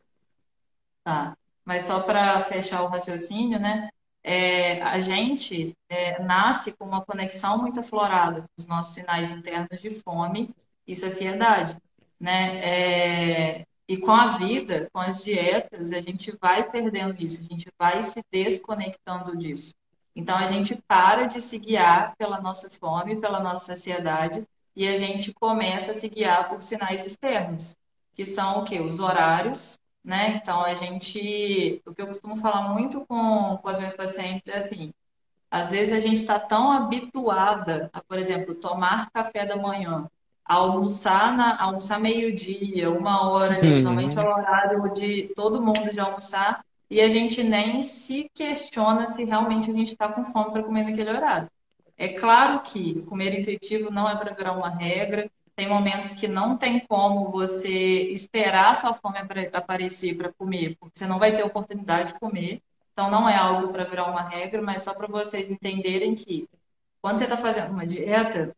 Tá. Mas só para fechar o raciocínio, né? É, a gente é, nasce com uma conexão muito aflorada com os nossos sinais internos de fome e saciedade, né? É, e com a vida, com as dietas, a gente vai perdendo isso, a gente vai se desconectando disso. Então a gente para de se guiar pela nossa fome, pela nossa saciedade, e a gente começa a se guiar por sinais externos, que são o quê? Os horários né? Então, a gente, o que eu costumo falar muito com, com as minhas pacientes é assim, às vezes a gente está tão habituada a, por exemplo, tomar café da manhã, almoçar na, almoçar meio-dia, uma hora ali, que normalmente é Uhum. o horário de todo mundo de almoçar, e a gente nem se questiona se realmente a gente está com fome para comer naquele horário. É claro que comer intuitivo não é para virar uma regra. Tem momentos que não tem como você esperar a sua fome apare- aparecer para comer, porque você não vai ter oportunidade de comer. Então não é algo para virar uma regra, mas só para vocês entenderem que quando você está fazendo uma dieta,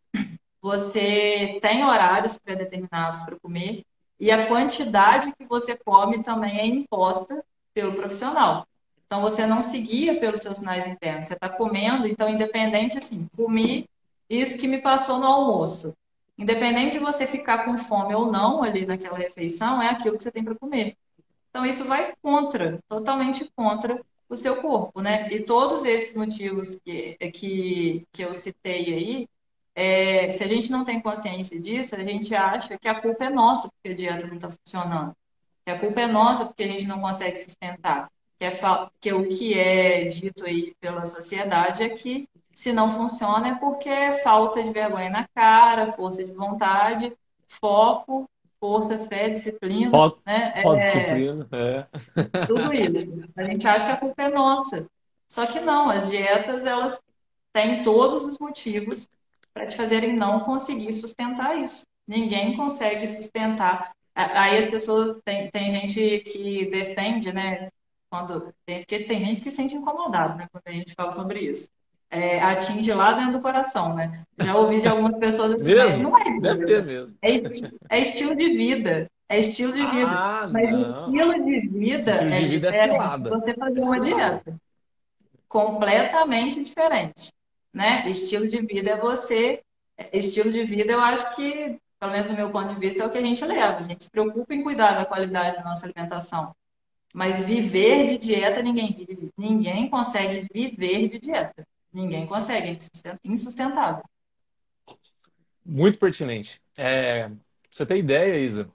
você tem horários pré-determinados para comer e a quantidade que você come também é imposta pelo profissional. Então você não se guia pelos seus sinais internos. Você está comendo, então independente assim, comi isso que me passou no almoço. Independente de você ficar com fome ou não ali naquela refeição, é aquilo que você tem para comer. Então isso vai contra, totalmente contra o seu corpo, né? E todos esses motivos que, que, que eu citei aí, é, se a gente não tem consciência disso, a gente acha que a culpa é nossa porque a dieta não está funcionando. Que a culpa é nossa porque a gente não consegue sustentar. Que, é, que o que é dito aí pela sociedade é que se não funciona é porque é falta de vergonha na cara, força de vontade, foco, força, fé, disciplina, Foco, né? foco, É, disciplina, é. tudo isso. A gente acha que a culpa é nossa. Só que não, as dietas, elas têm todos os motivos para te fazerem não conseguir sustentar isso. Ninguém consegue sustentar. Aí as pessoas, tem, tem gente que defende, né? quando porque tem gente que se sente incomodado, né, quando a gente fala sobre isso. É, atinge lá dentro do coração, né? Já ouvi de algumas pessoas assim, Mesmo? não é Deve ter mesmo. É, esti- é estilo de vida. É estilo de vida. Ah, Mas não. estilo de vida Estilo é de vida é você fazer É uma dieta. Completamente diferente, né? Estilo de vida é você. Estilo de vida, eu acho que, pelo menos do meu ponto de vista, é o que a gente leva. A gente se preocupa em cuidar da qualidade da nossa alimentação. Mas viver de dieta ninguém vive. Ninguém consegue viver de dieta. Ninguém consegue, é insusten- insustentável. Muito pertinente. É, pra você ter ideia, Isa,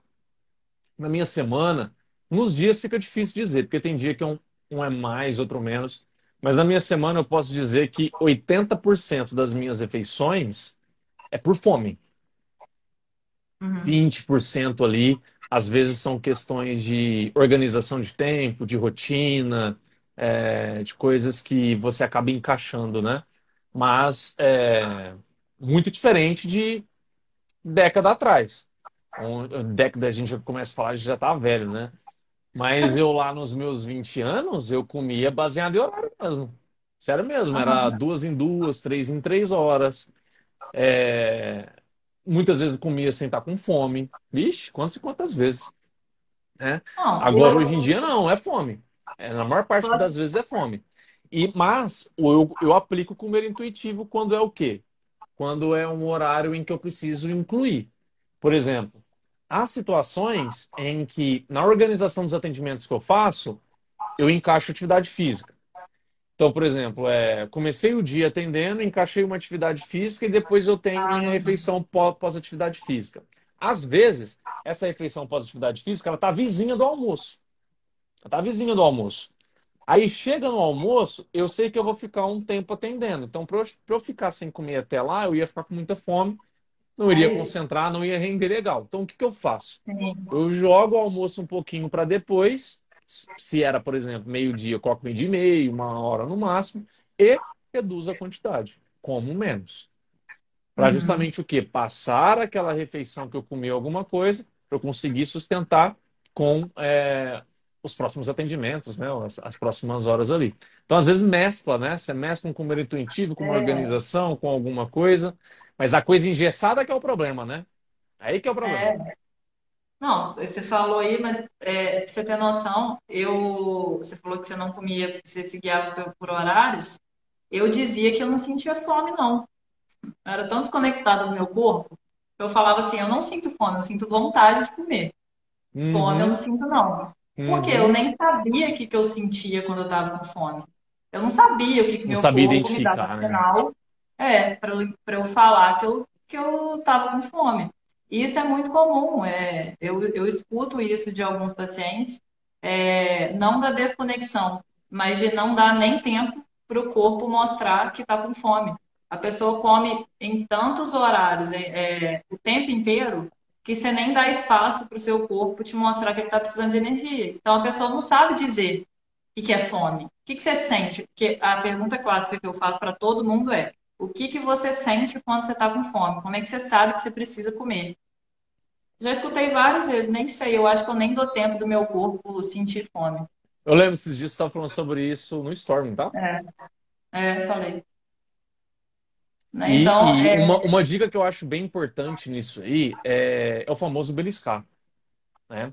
na minha semana, nos dias fica difícil dizer, porque tem dia que um, um é mais, outro menos. Mas na minha semana eu posso dizer que 80% das minhas refeições é por fome. Uhum. 20% ali, às vezes são questões de organização de tempo, de rotina, é, de coisas que você acaba encaixando, né? Mas é muito diferente de década atrás. Um- Década a gente já começa a falar, a gente já tá velho, né? Mas eu lá nos meus 20 anos, eu comia baseado em horário mesmo. Sério mesmo, era Aham. duas em duas, três em três horas. É, Muitas vezes eu comia sem estar com fome. Vixe, quantas e quantas vezes, né? Não, Agora, hoje em eu dia, não, é fome. É, na maior parte só das vezes é fome. E, mas eu, eu aplico comer intuitivo quando é o quê? Quando é um horário em que eu preciso incluir. Por exemplo, há situações em que, na organização dos atendimentos que eu faço, eu encaixo atividade física. Então, por exemplo, é, comecei o dia atendendo, encaixei uma atividade física e depois eu tenho minha refeição pó- pós-atividade física. Às vezes, essa refeição pós-atividade física, ela tá vizinha do almoço. Ela tá vizinha do almoço. Aí chega no almoço, eu sei que eu vou ficar um tempo atendendo. Então, para eu, eu ficar sem comer até lá, eu ia ficar com muita fome, não é iria isso. concentrar, não ia render legal. Então, o que que eu faço? Sim. Eu jogo o almoço um pouquinho para depois. Se era, por exemplo, meio-dia, eu coloco meio-dia e meio, uma hora no máximo, e reduzo a quantidade. Como menos. Para Uhum. justamente o quê? Passar aquela refeição que eu comi alguma coisa, para eu conseguir sustentar com é, os próximos atendimentos, né? As, as próximas horas ali. Então, às vezes, mescla, né? Você mescla um comer intuitivo com uma É, organização, com alguma coisa, mas a coisa engessada que é o problema, né? Aí que é o problema. é. Não, você falou aí, mas é, pra você ter noção, eu, você falou que você não comia, você se guiava por, por horários. Eu dizia que eu não sentia fome, não. Eu era tão desconectada do meu corpo, que eu falava assim, eu não sinto fome, eu sinto vontade de comer. Fome eu não Uhum, sinto, não. Porque eu uhum. nem sabia o que que eu sentia quando eu estava com fome. Eu não sabia o que que Não meu sabia corpo me dava identificar, né? É, para eu, falar que eu, que eu estava com fome. Isso é muito comum, é, eu, eu escuto isso de alguns pacientes, é, não da desconexão, mas de não dar nem tempo para o corpo mostrar que está com fome. A pessoa come em tantos horários, é, é, o tempo inteiro, que você nem dá espaço para o seu corpo te mostrar que ele está precisando de energia. Então a pessoa não sabe dizer o que que é fome. O que que você sente? Porque a pergunta clássica que eu faço para todo mundo é: o que que você sente quando você está com fome? Como é que você sabe que você precisa comer? Já escutei várias vezes, nem sei, eu acho que eu nem dou tempo do meu corpo sentir fome. Eu lembro que esses dias você estava falando sobre isso no Storm, tá? É, falei. Né? E, Então, e é, uma, uma dica que eu acho bem importante nisso aí é, é o famoso beliscar, né?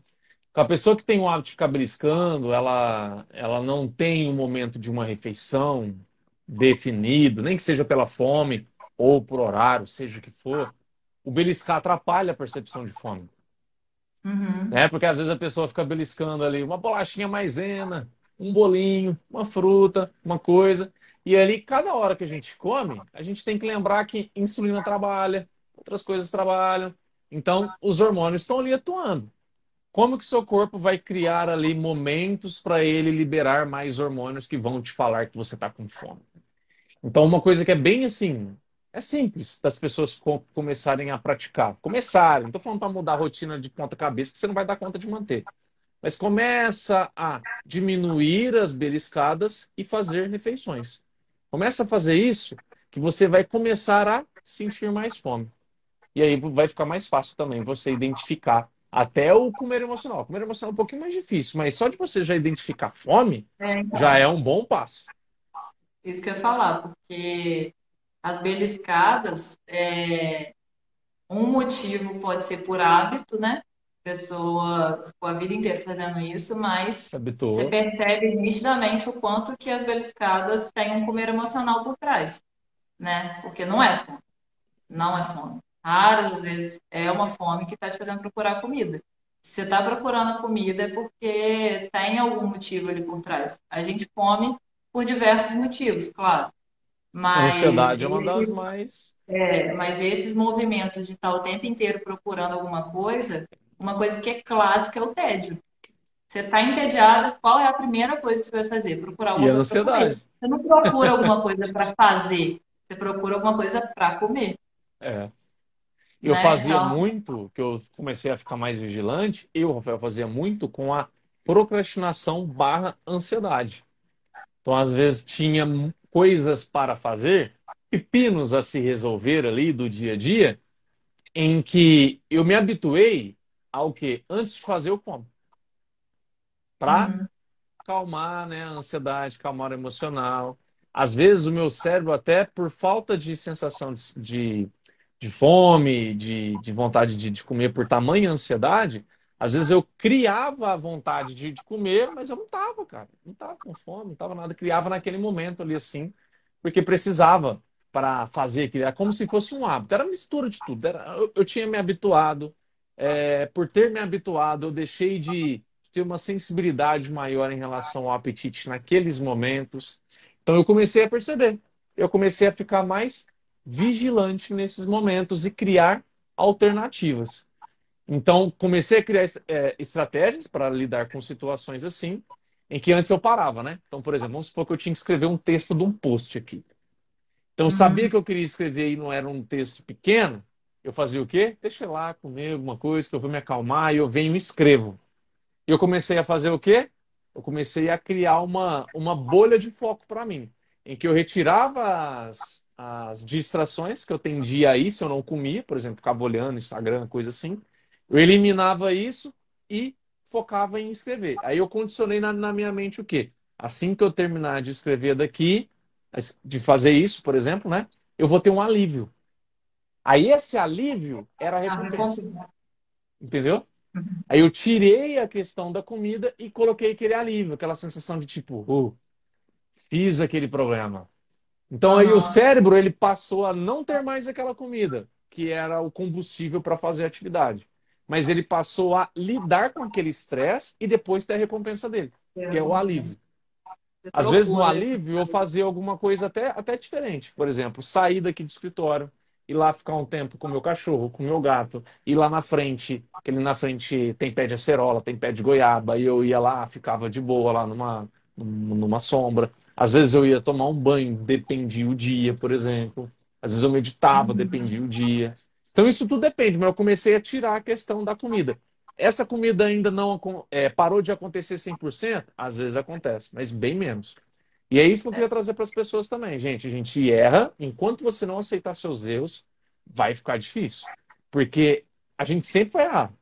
A pessoa que tem o hábito de ficar beliscando, ela, ela não tem um momento de uma refeição definido, nem que seja pela fome ou por horário, seja o que for, o beliscar atrapalha a percepção de fome. uhum, né? Porque às vezes a pessoa fica beliscando ali uma bolachinha maisena, um bolinho, uma fruta, uma coisa. E ali, cada hora que a gente come, a gente tem que lembrar que insulina trabalha, outras coisas trabalham. Então, os hormônios estão ali atuando. Como que o seu corpo vai criar ali momentos para ele liberar mais hormônios que vão te falar que você está com fome? Então, uma coisa que é bem assim, é simples das pessoas co- começarem a praticar. Começarem, não estou falando para mudar a rotina de ponta cabeça, que você não vai dar conta de manter. Mas começa a diminuir as beliscadas e fazer refeições. Começa a fazer isso, que você vai começar a sentir mais fome. E aí vai ficar mais fácil também você identificar até o comer emocional. O comer emocional é um pouquinho mais difícil, mas só de você já identificar fome, É, então, já é um bom passo. Isso que eu ia falar, porque as beliscadas, é, um motivo pode ser por hábito, né? A pessoa ficou a vida inteira fazendo isso, mas você percebe nitidamente o quanto que as beliscadas têm um comer emocional por trás, né? Porque não é fome, não é fome. Raras vezes é uma fome que está te fazendo procurar comida. Se você está procurando a comida é porque tem algum motivo ali por trás. A gente come por diversos motivos, claro. A Mas ansiedade é uma das mais. é, mas esses movimentos de estar o tempo inteiro procurando alguma coisa, uma coisa que é clássica é o tédio. Você está entediada, qual é a primeira coisa que você vai fazer? Procurar E alguma a coisa comer. ansiedade. Você não procura alguma coisa para fazer, você procura alguma coisa para comer, É. Eu né? fazia Então, muito, que eu comecei a ficar mais vigilante, eu, Rafael, fazia muito com a procrastinação barra ansiedade. Então, às vezes, tinha coisas para fazer, pepinos a se resolver ali do dia a dia, em que eu me habituei ao que antes de fazer eu como, para uhum, calmar, né, a ansiedade, calmar o emocional. Às vezes o meu cérebro, até por falta de sensação de, de, de fome, de, de vontade de, de comer, por tamanha ansiedade, às vezes eu criava a vontade de, de comer, mas eu não tava, cara. Não tava com fome, não tava nada. Criava naquele momento ali assim, porque precisava para fazer aquilo. Era como se fosse um hábito. Era mistura de tudo. Era, eu, eu tinha me habituado. É, por ter me habituado, eu deixei de ter uma sensibilidade maior em relação ao apetite naqueles momentos. Então eu comecei a perceber. Eu comecei a ficar mais vigilante nesses momentos e criar alternativas. Então comecei a criar é, estratégias para lidar com situações assim, em que antes eu parava, né? Então, por exemplo, vamos supor que eu tinha que escrever um texto de um post aqui. Então eu sabia uhum, que eu queria escrever e não era um texto pequeno. Eu fazia o quê? Deixa lá comer alguma coisa que eu vou me acalmar e eu venho e escrevo. E eu comecei a fazer o quê? Eu comecei a criar uma, uma bolha de foco para mim, em que eu retirava as, as distrações que eu tendia aí se eu não comia, por exemplo, ficava olhando Instagram, coisa assim. Eu eliminava isso e focava em escrever. Aí eu condicionei na, na minha mente o quê? Assim que eu terminar de escrever daqui, de fazer isso, por exemplo, né? Eu vou ter um alívio. Aí esse alívio era a recompensa, entendeu? Uhum. Aí eu tirei a questão da comida e coloquei aquele alívio, aquela sensação de tipo, oh, fiz aquele problema. Então aí o cérebro ele passou a não ter mais aquela comida, que era o combustível para fazer a atividade. Mas ele passou a lidar com aquele estresse e depois ter a recompensa dele, É que é o alívio. Você Às vezes no alívio eu fazia alguma coisa até, até diferente. Por exemplo, sair daqui do escritório, ir lá ficar um tempo com o meu cachorro, com o meu gato, ir lá na frente, que ali na frente tem pé de acerola, tem pé de goiaba, e eu ia lá, ficava de boa lá numa, numa sombra. Às vezes eu ia tomar um banho, dependia o dia, por exemplo. Às vezes eu meditava, dependia o dia. Então isso tudo depende, mas eu comecei a tirar a questão da comida. Essa comida ainda não é, parou de acontecer 100%? Às vezes acontece, mas bem menos. E é isso que eu queria trazer para as pessoas também, gente. A gente erra, enquanto você não aceitar seus erros, vai ficar difícil. Porque a gente sempre vai errar.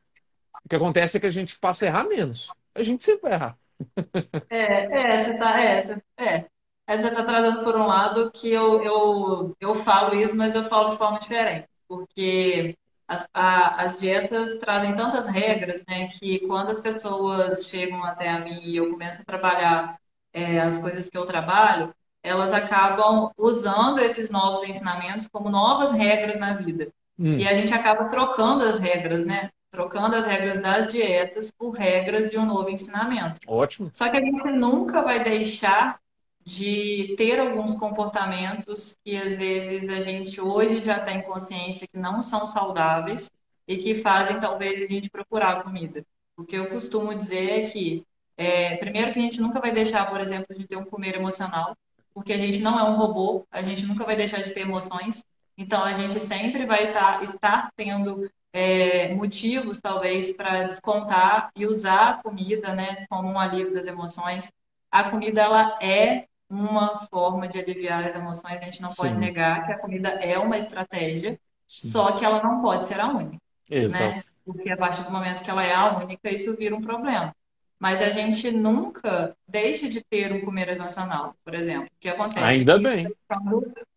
O que acontece é que a gente passa a errar menos. A gente sempre vai errar. (laughs) É, é, você tá, é, você, é. Aí você tá trazendo por um lado que eu, eu, eu falo isso, mas eu falo de forma diferente, porque as, a- as dietas trazem tantas regras, né, que quando as pessoas chegam até a mim e eu começo a trabalhar é, as coisas que eu trabalho, elas acabam usando esses novos ensinamentos como novas regras na vida. E Hum, a gente acaba trocando as regras, né? Trocando as regras das dietas por regras de um novo ensinamento. ótimo. Só que a gente nunca vai deixar de ter alguns comportamentos que às vezes a gente hoje já tem consciência que não são saudáveis e que fazem talvez a gente procurar comida. O que eu costumo dizer é que, é, primeiro que a gente nunca vai deixar, por exemplo, de ter um comer emocional, porque a gente não é um robô, a gente nunca vai deixar de ter emoções. Então a gente sempre vai estar, estar tendo é, motivos, talvez, para descontar e usar a comida, né, como um alívio das emoções. A comida, ela é uma forma de aliviar as emoções, a gente não pode Sim, negar que a comida é uma estratégia, sim. só que ela não pode ser a única, Exato. né? porque a partir do momento que ela é a única, isso vira um problema. Mas a gente nunca deixa de ter um comer emocional, por exemplo. O que acontece? Ainda bem.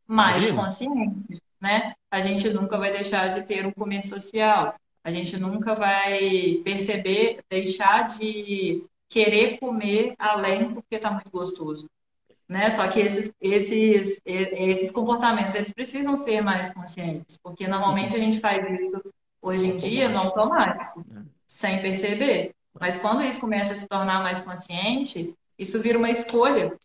mais Imagina. consciente, né? A gente nunca vai deixar de ter um comer social. A gente nunca vai perceber, deixar de querer comer além porque está muito gostoso. Né? Só que esses, esses, esses comportamentos eles precisam ser mais conscientes, porque normalmente a gente faz isso hoje em dia no automático, sem perceber. Mas quando isso começa a se tornar mais consciente, isso vira uma escolha,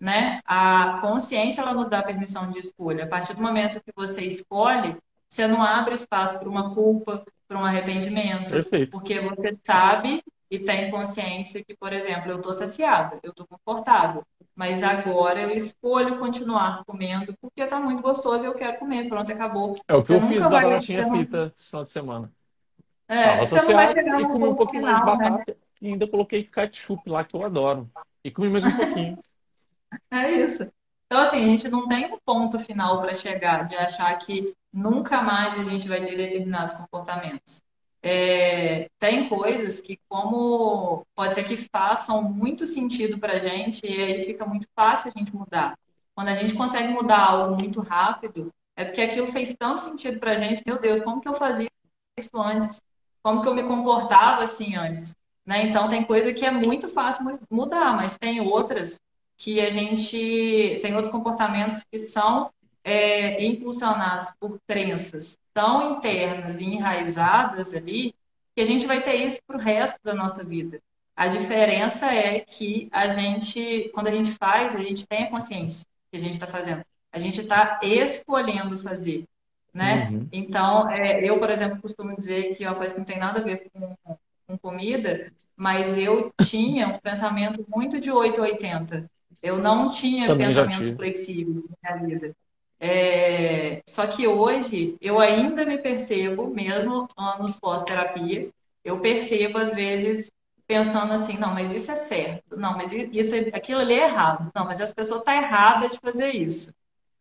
né? A consciência ela nos dá permissão de escolha. A partir do momento que você escolhe, você não abre espaço para uma culpa, para um arrependimento, Perfeito. porque você sabe e tem consciência que, por exemplo, eu estou saciada, eu estou confortável, mas agora eu escolho continuar comendo porque está muito gostoso e eu quero comer, pronto, acabou. É o que você eu fiz batatinha frita esse final de semana. É, você não vai chegar e comi um pouquinho final, mais de né? batata né? e ainda coloquei ketchup lá que eu adoro. E comi mais um pouquinho. (laughs) É isso. Então, assim, a gente não tem um ponto final para chegar de achar que nunca mais a gente vai ter determinados comportamentos. É, tem coisas que, como pode ser que façam muito sentido para a gente, e aí fica muito fácil a gente mudar. Quando a gente consegue mudar algo muito rápido, é porque aquilo fez tanto sentido para a gente, meu Deus, como que eu fazia isso antes? Como que eu me comportava assim antes? Né? Então, tem coisa que é muito fácil mudar, mas tem outras que a gente tem outros comportamentos que são é, impulsionados por crenças tão internas e enraizadas ali que a gente vai ter isso para o resto da nossa vida. A diferença é que a gente, quando a gente faz, a gente tem a consciência que a gente está fazendo. A gente está escolhendo fazer, né? Uhum. Então, é, eu, por exemplo, costumo dizer que é uma coisa que não tem nada a ver com, com comida, mas eu tinha um pensamento muito de 880. Eu não tinha Também pensamentos flexíveis na minha vida. É, só que hoje eu ainda me percebo, mesmo anos pós-terapia, eu percebo às vezes pensando assim, não, mas isso é certo, não, mas isso, aquilo ali é errado, não, mas as pessoas estão tá erradas de fazer isso.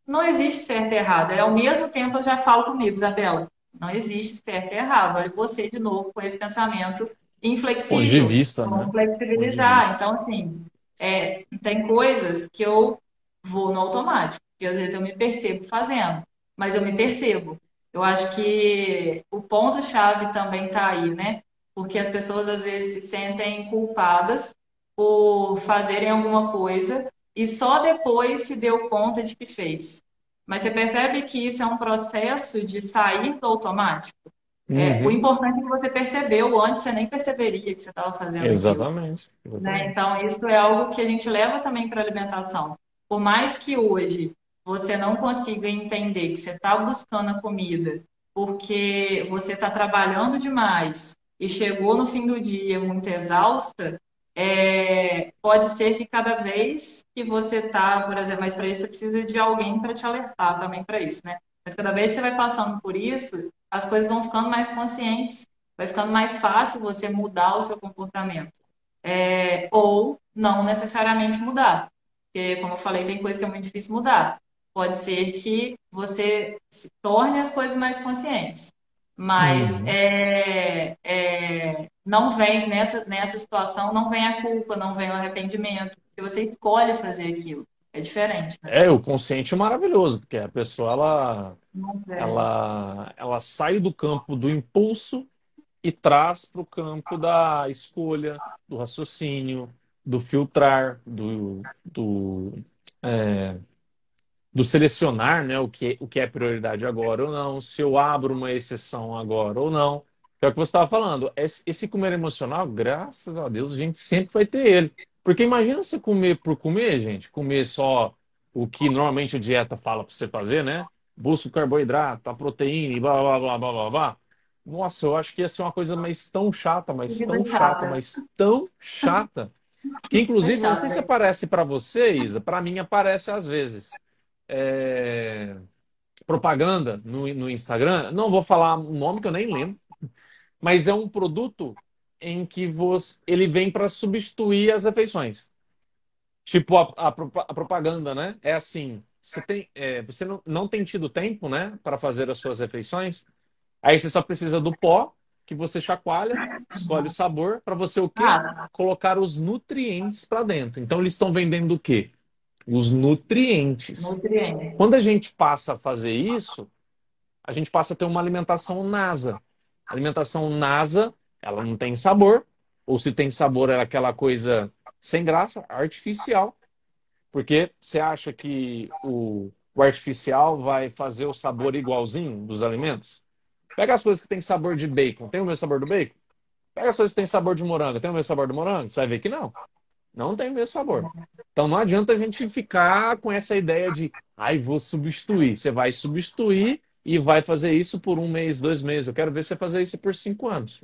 Não existe certo e errado. É, ao mesmo tempo eu já falo comigo, Isabela, não existe certo e errado. Olha você de novo com esse pensamento inflexível. Ponto de vista, né? flexibilizar. Então, assim, é, tem coisas que eu vou no automático que às vezes eu me percebo fazendo, mas eu me percebo. Eu acho que o ponto-chave também está aí, né? Porque as pessoas às vezes se sentem culpadas por fazerem alguma coisa e só depois se deu conta de que fez. Mas você percebe que isso é um processo de sair do automático? É, uhum. É, o importante é que você percebeu, antes você nem perceberia que você estava fazendo Exatamente. Aquilo, né? Então, isso é algo que a gente leva também para a alimentação. Por mais que hoje você não consiga entender que você está buscando a comida porque você está trabalhando demais e chegou no fim do dia muito exausta, é, pode ser que cada vez que você está, por exemplo, mas para isso você precisa de alguém para te alertar também para isso, né? Mas cada vez que você vai passando por isso, as coisas vão ficando mais conscientes, vai ficando mais fácil você mudar o seu comportamento. É, ou não necessariamente mudar. Porque, como eu falei, tem coisa que é muito difícil mudar. Pode ser que você se torne as coisas mais conscientes. Mas uhum. é, é, não vem nessa, nessa situação, não vem a culpa, não vem o arrependimento, porque você escolhe fazer aquilo. É diferente. Né? É, o consciente é maravilhoso, porque a pessoa ela, ela, ela sai do campo do impulso e traz para o campo da escolha, do raciocínio, do filtrar, do, do é, do selecionar né, o, que, o que é prioridade agora ou não, se eu abro uma exceção agora ou não. É o que você estava falando. Esse comer emocional, graças a Deus, a gente sempre vai ter ele. Porque imagina você comer por comer, gente, comer só o que normalmente a dieta fala para você fazer, né? Busca o carboidrato, a proteína e blá, blá, blá, blá, blá, blá. Nossa, eu acho que ia ser uma coisa mais tão chata, mas tão chata, mas tão chata. Que inclusive, não sei se aparece para você, Isa, para mim aparece às vezes é, propaganda no, no Instagram, não vou falar o nome que eu nem lembro, mas é um produto em que você, ele vem para substituir as refeições. Tipo a, a, a, propaganda, né? É assim: você, tem, é, você não, não tem tido tempo, né, para fazer as suas refeições, aí você só precisa do pó que você chacoalha, escolhe o sabor, para você o quê? Ah, Colocar os nutrientes para dentro. Então eles estão vendendo o quê? Os nutrientes. nutriente. Quando a gente passa a fazer isso, a gente passa a ter uma alimentação NASA. A alimentação NASA, ela não tem sabor, ou se tem sabor, é aquela coisa sem graça, artificial. Porque você acha que o, o artificial vai fazer o sabor igualzinho dos alimentos? Pega as coisas que têm sabor de bacon, tem o mesmo sabor do bacon? Pega as coisas que têm sabor de morango, tem o mesmo sabor do morango? Você vai ver que não. Não tem o mesmo sabor. Então não adianta a gente ficar com essa ideia de, ai, vou substituir. Você vai substituir e vai fazer isso por um mês, dois meses. Eu quero ver você fazer isso por cinco anos.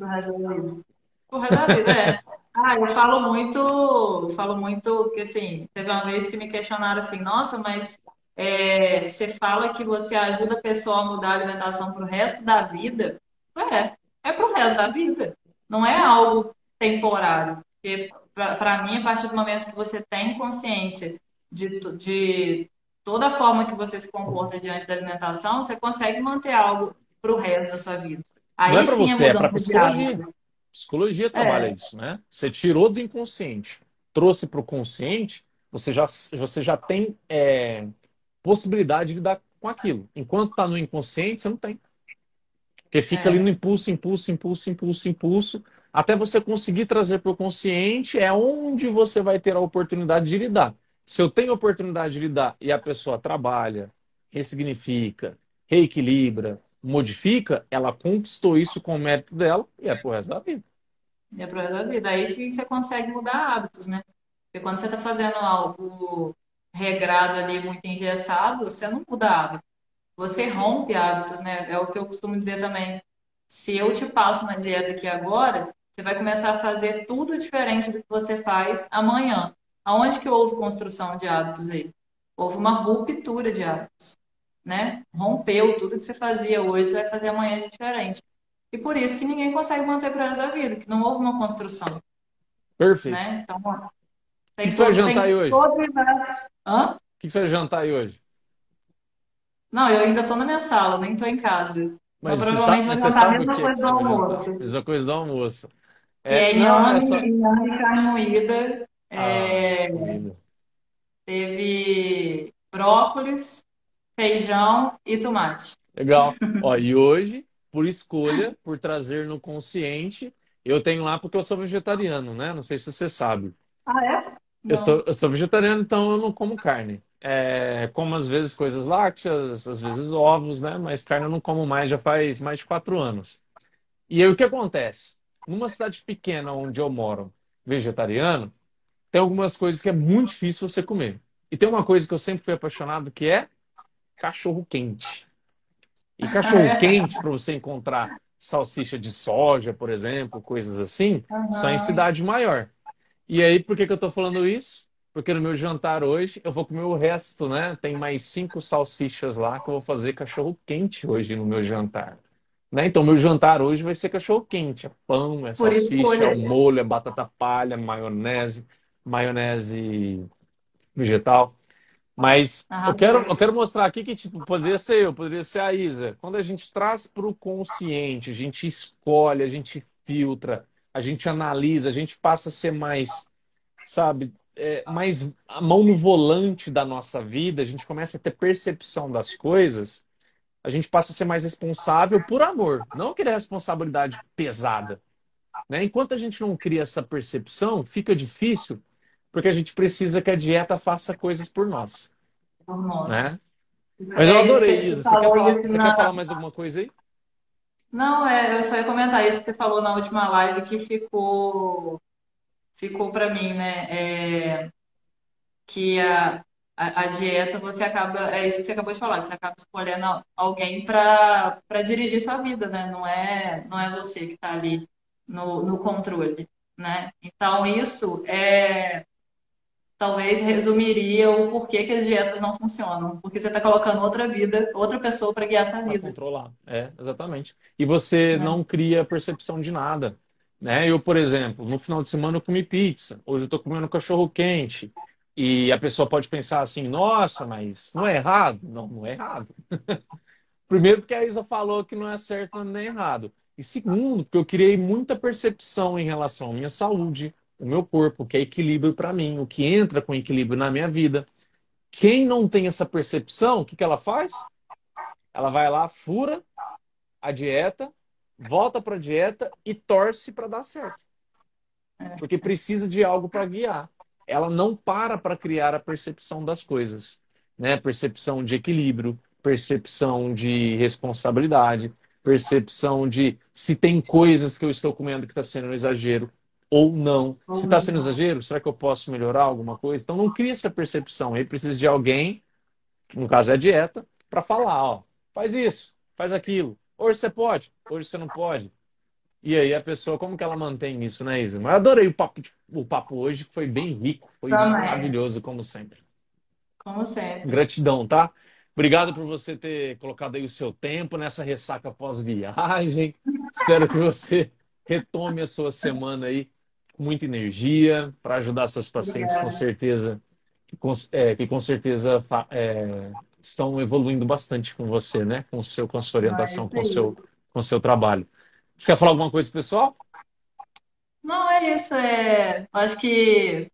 Resto da vida. É. Ah, eu falo muito, falo muito, porque assim, teve uma vez que me questionaram assim, nossa, mas é, você fala que você ajuda a pessoa a mudar a alimentação pro resto da vida? É, é pro resto da vida. Não é algo temporário. Porque para mim, a partir do momento que você tem consciência de, de toda a forma que você se comporta diante da alimentação, você consegue manter algo pro resto da sua vida. Não é Aí para sim é você, é para psicologia. Psicologia trabalha É, isso, né? Você tirou do inconsciente, trouxe para o consciente, você já, você já tem é, possibilidade de lidar com aquilo. Enquanto está no inconsciente, você não tem. Porque fica ali é, no impulso, impulso, impulso, impulso, impulso, até você conseguir trazer para o consciente, é onde você vai ter a oportunidade de lidar. Se eu tenho oportunidade de lidar e a pessoa trabalha, ressignifica, reequilibra, modifica, ela conquistou isso com o mérito dela e é pro resto da vida. é pro resto da vida. Aí sim você consegue mudar hábitos, né? Porque quando você está fazendo algo regrado ali, muito engessado, você não muda hábito. Você rompe hábitos, né? É o que eu costumo dizer também. Se eu te passo uma dieta aqui agora, você vai começar a fazer tudo diferente do que você faz amanhã. Aonde que houve construção de hábitos aí? Houve uma ruptura de hábitos, né? Rompeu tudo que você fazia hoje, você vai fazer amanhã de diferente. E por isso que ninguém consegue manter resto da vida, que não houve uma construção, Perfeito. né? Então, que tem que você vai todo, jantar aí hoje? Hã? O que que você vai jantar aí hoje? Não, eu ainda tô na minha sala, nem tô em casa. Mas você sabe, você jantar a mesma coisa do vai almoço. Mesma coisa do almoço. E é É, não, é inhame, só. e carne moída. Ah, É, comida. teve brócolis, feijão e tomate. Legal. (laughs) Ó, e hoje, por escolha, por trazer no consciente, eu tenho lá porque eu sou vegetariano, né? Não sei se você sabe. Ah, é? Eu sou, Não. eu sou vegetariano, então eu não como carne. É, como às vezes coisas lácteas, às vezes ovos, né? Mas carne eu não como mais, já faz mais de quatro anos. E aí o que acontece? Numa cidade pequena onde eu moro, vegetariano, tem algumas coisas que é muito difícil você comer. E tem uma coisa que eu sempre fui apaixonado, que é cachorro quente. E cachorro (laughs) quente, para você encontrar salsicha de soja, por exemplo, coisas assim, só em cidade maior. E aí, por que que eu tô falando isso? Porque no meu jantar hoje eu vou comer o resto, né? Tem mais cinco salsichas lá que eu vou fazer cachorro quente hoje no meu jantar. Né? Então, meu jantar hoje vai ser cachorro quente. É pão, é salsicha, é molho, é batata palha, maionese, maionese vegetal. Mas eu quero, eu quero mostrar aqui que tipo, poderia ser eu, poderia ser a Isa. Quando a gente traz para o consciente, a gente escolhe, a gente filtra, a gente analisa, a gente passa a ser mais, sabe, é, mais a mão no volante da nossa vida, a gente começa a ter percepção das coisas, a gente passa a ser mais responsável por amor, não querer responsabilidade pesada, né? Enquanto a gente não cria essa percepção, fica difícil, porque a gente precisa que a dieta faça coisas por nós, Por nós. né? Mas eu É que adorei, Isa. Você quer falar, você quer falar mais alguma coisa aí? Não, é, eu só ia comentar isso que você falou na última live que ficou, ficou para mim, né? É, que a, a, a dieta você acaba, é isso que você acabou de falar, que você acaba escolhendo alguém para dirigir sua vida, né? Não é, não é você que está ali no, no controle, né? Então isso é talvez resumiria o porquê que as dietas não funcionam, porque você está colocando outra vida, outra pessoa para guiar sua Para vida, controlar. É, exatamente. E você né? não cria percepção de nada, né? Eu, por exemplo, no final de semana eu comi pizza, hoje eu estou comendo cachorro quente. E a pessoa pode pensar assim, nossa, mas não é errado? Não, não é errado. (laughs) Primeiro porque a Isa falou que não é certo nem errado. E segundo, porque eu criei muita percepção em relação à minha saúde, o meu corpo, o que é equilíbrio para mim, o que entra com equilíbrio na minha vida. Quem não tem essa percepção, o que, que ela faz? Ela vai lá, fura a dieta, volta para a dieta e torce para dar certo. Porque precisa de algo para guiar. Ela não para para criar a percepção das coisas, né? Percepção de equilíbrio, percepção de responsabilidade, percepção de se tem coisas que eu estou comendo que está sendo um exagero ou não. Se está sendo exagero, será que eu posso melhorar alguma coisa? Então não cria essa percepção. Aí precisa de alguém, que no caso é a dieta, para falar, ó, faz isso, faz aquilo. Hoje você pode, hoje você não pode. E aí a pessoa, como que ela mantém isso, né, Isa? Mas adorei o papo, o papo hoje, que foi bem rico, foi Também. maravilhoso, como sempre. Como sempre. Gratidão, tá? Obrigado por você ter colocado aí o seu tempo nessa ressaca pós-viagem. Espero que você retome a sua semana aí com muita energia para ajudar seus pacientes, com Obrigada. certeza, que com, é, que com certeza é, estão evoluindo bastante com você, né? Com seu, com a sua Ah, orientação, isso com seu, com o seu trabalho. Você quer falar alguma coisa, pessoal? Não, é isso. É... Acho que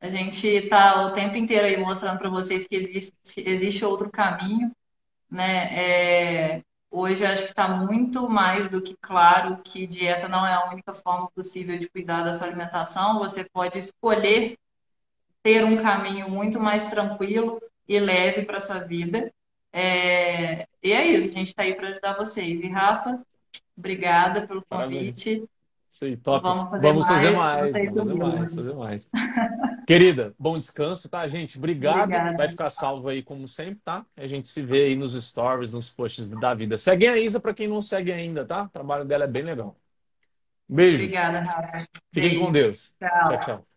a gente está o tempo inteiro aí mostrando para vocês que existe, existe outro caminho, né? É... Hoje acho que está muito mais do que claro que dieta não é a única forma possível de cuidar da sua alimentação. Você pode escolher ter um caminho muito mais tranquilo e leve para sua vida. É, E é isso, a gente está aí para ajudar vocês. E Rafa, obrigada pelo Parabéns. convite. Isso aí, top. Vamos fazer Vamos fazer mais, mais, conta aí vamos fazer mais, fazer mais. (laughs) Querida, bom descanso, tá, gente? Obrigado. Obrigada. Vai ficar salvo aí como sempre, tá? A gente se vê aí nos stories, nos posts da vida. Segue a Isa para quem não segue ainda, tá? O trabalho dela é bem legal. Beijo. Obrigada, Rafa. Fiquem Beijo. com Deus. Tchau. Tchau, tchau.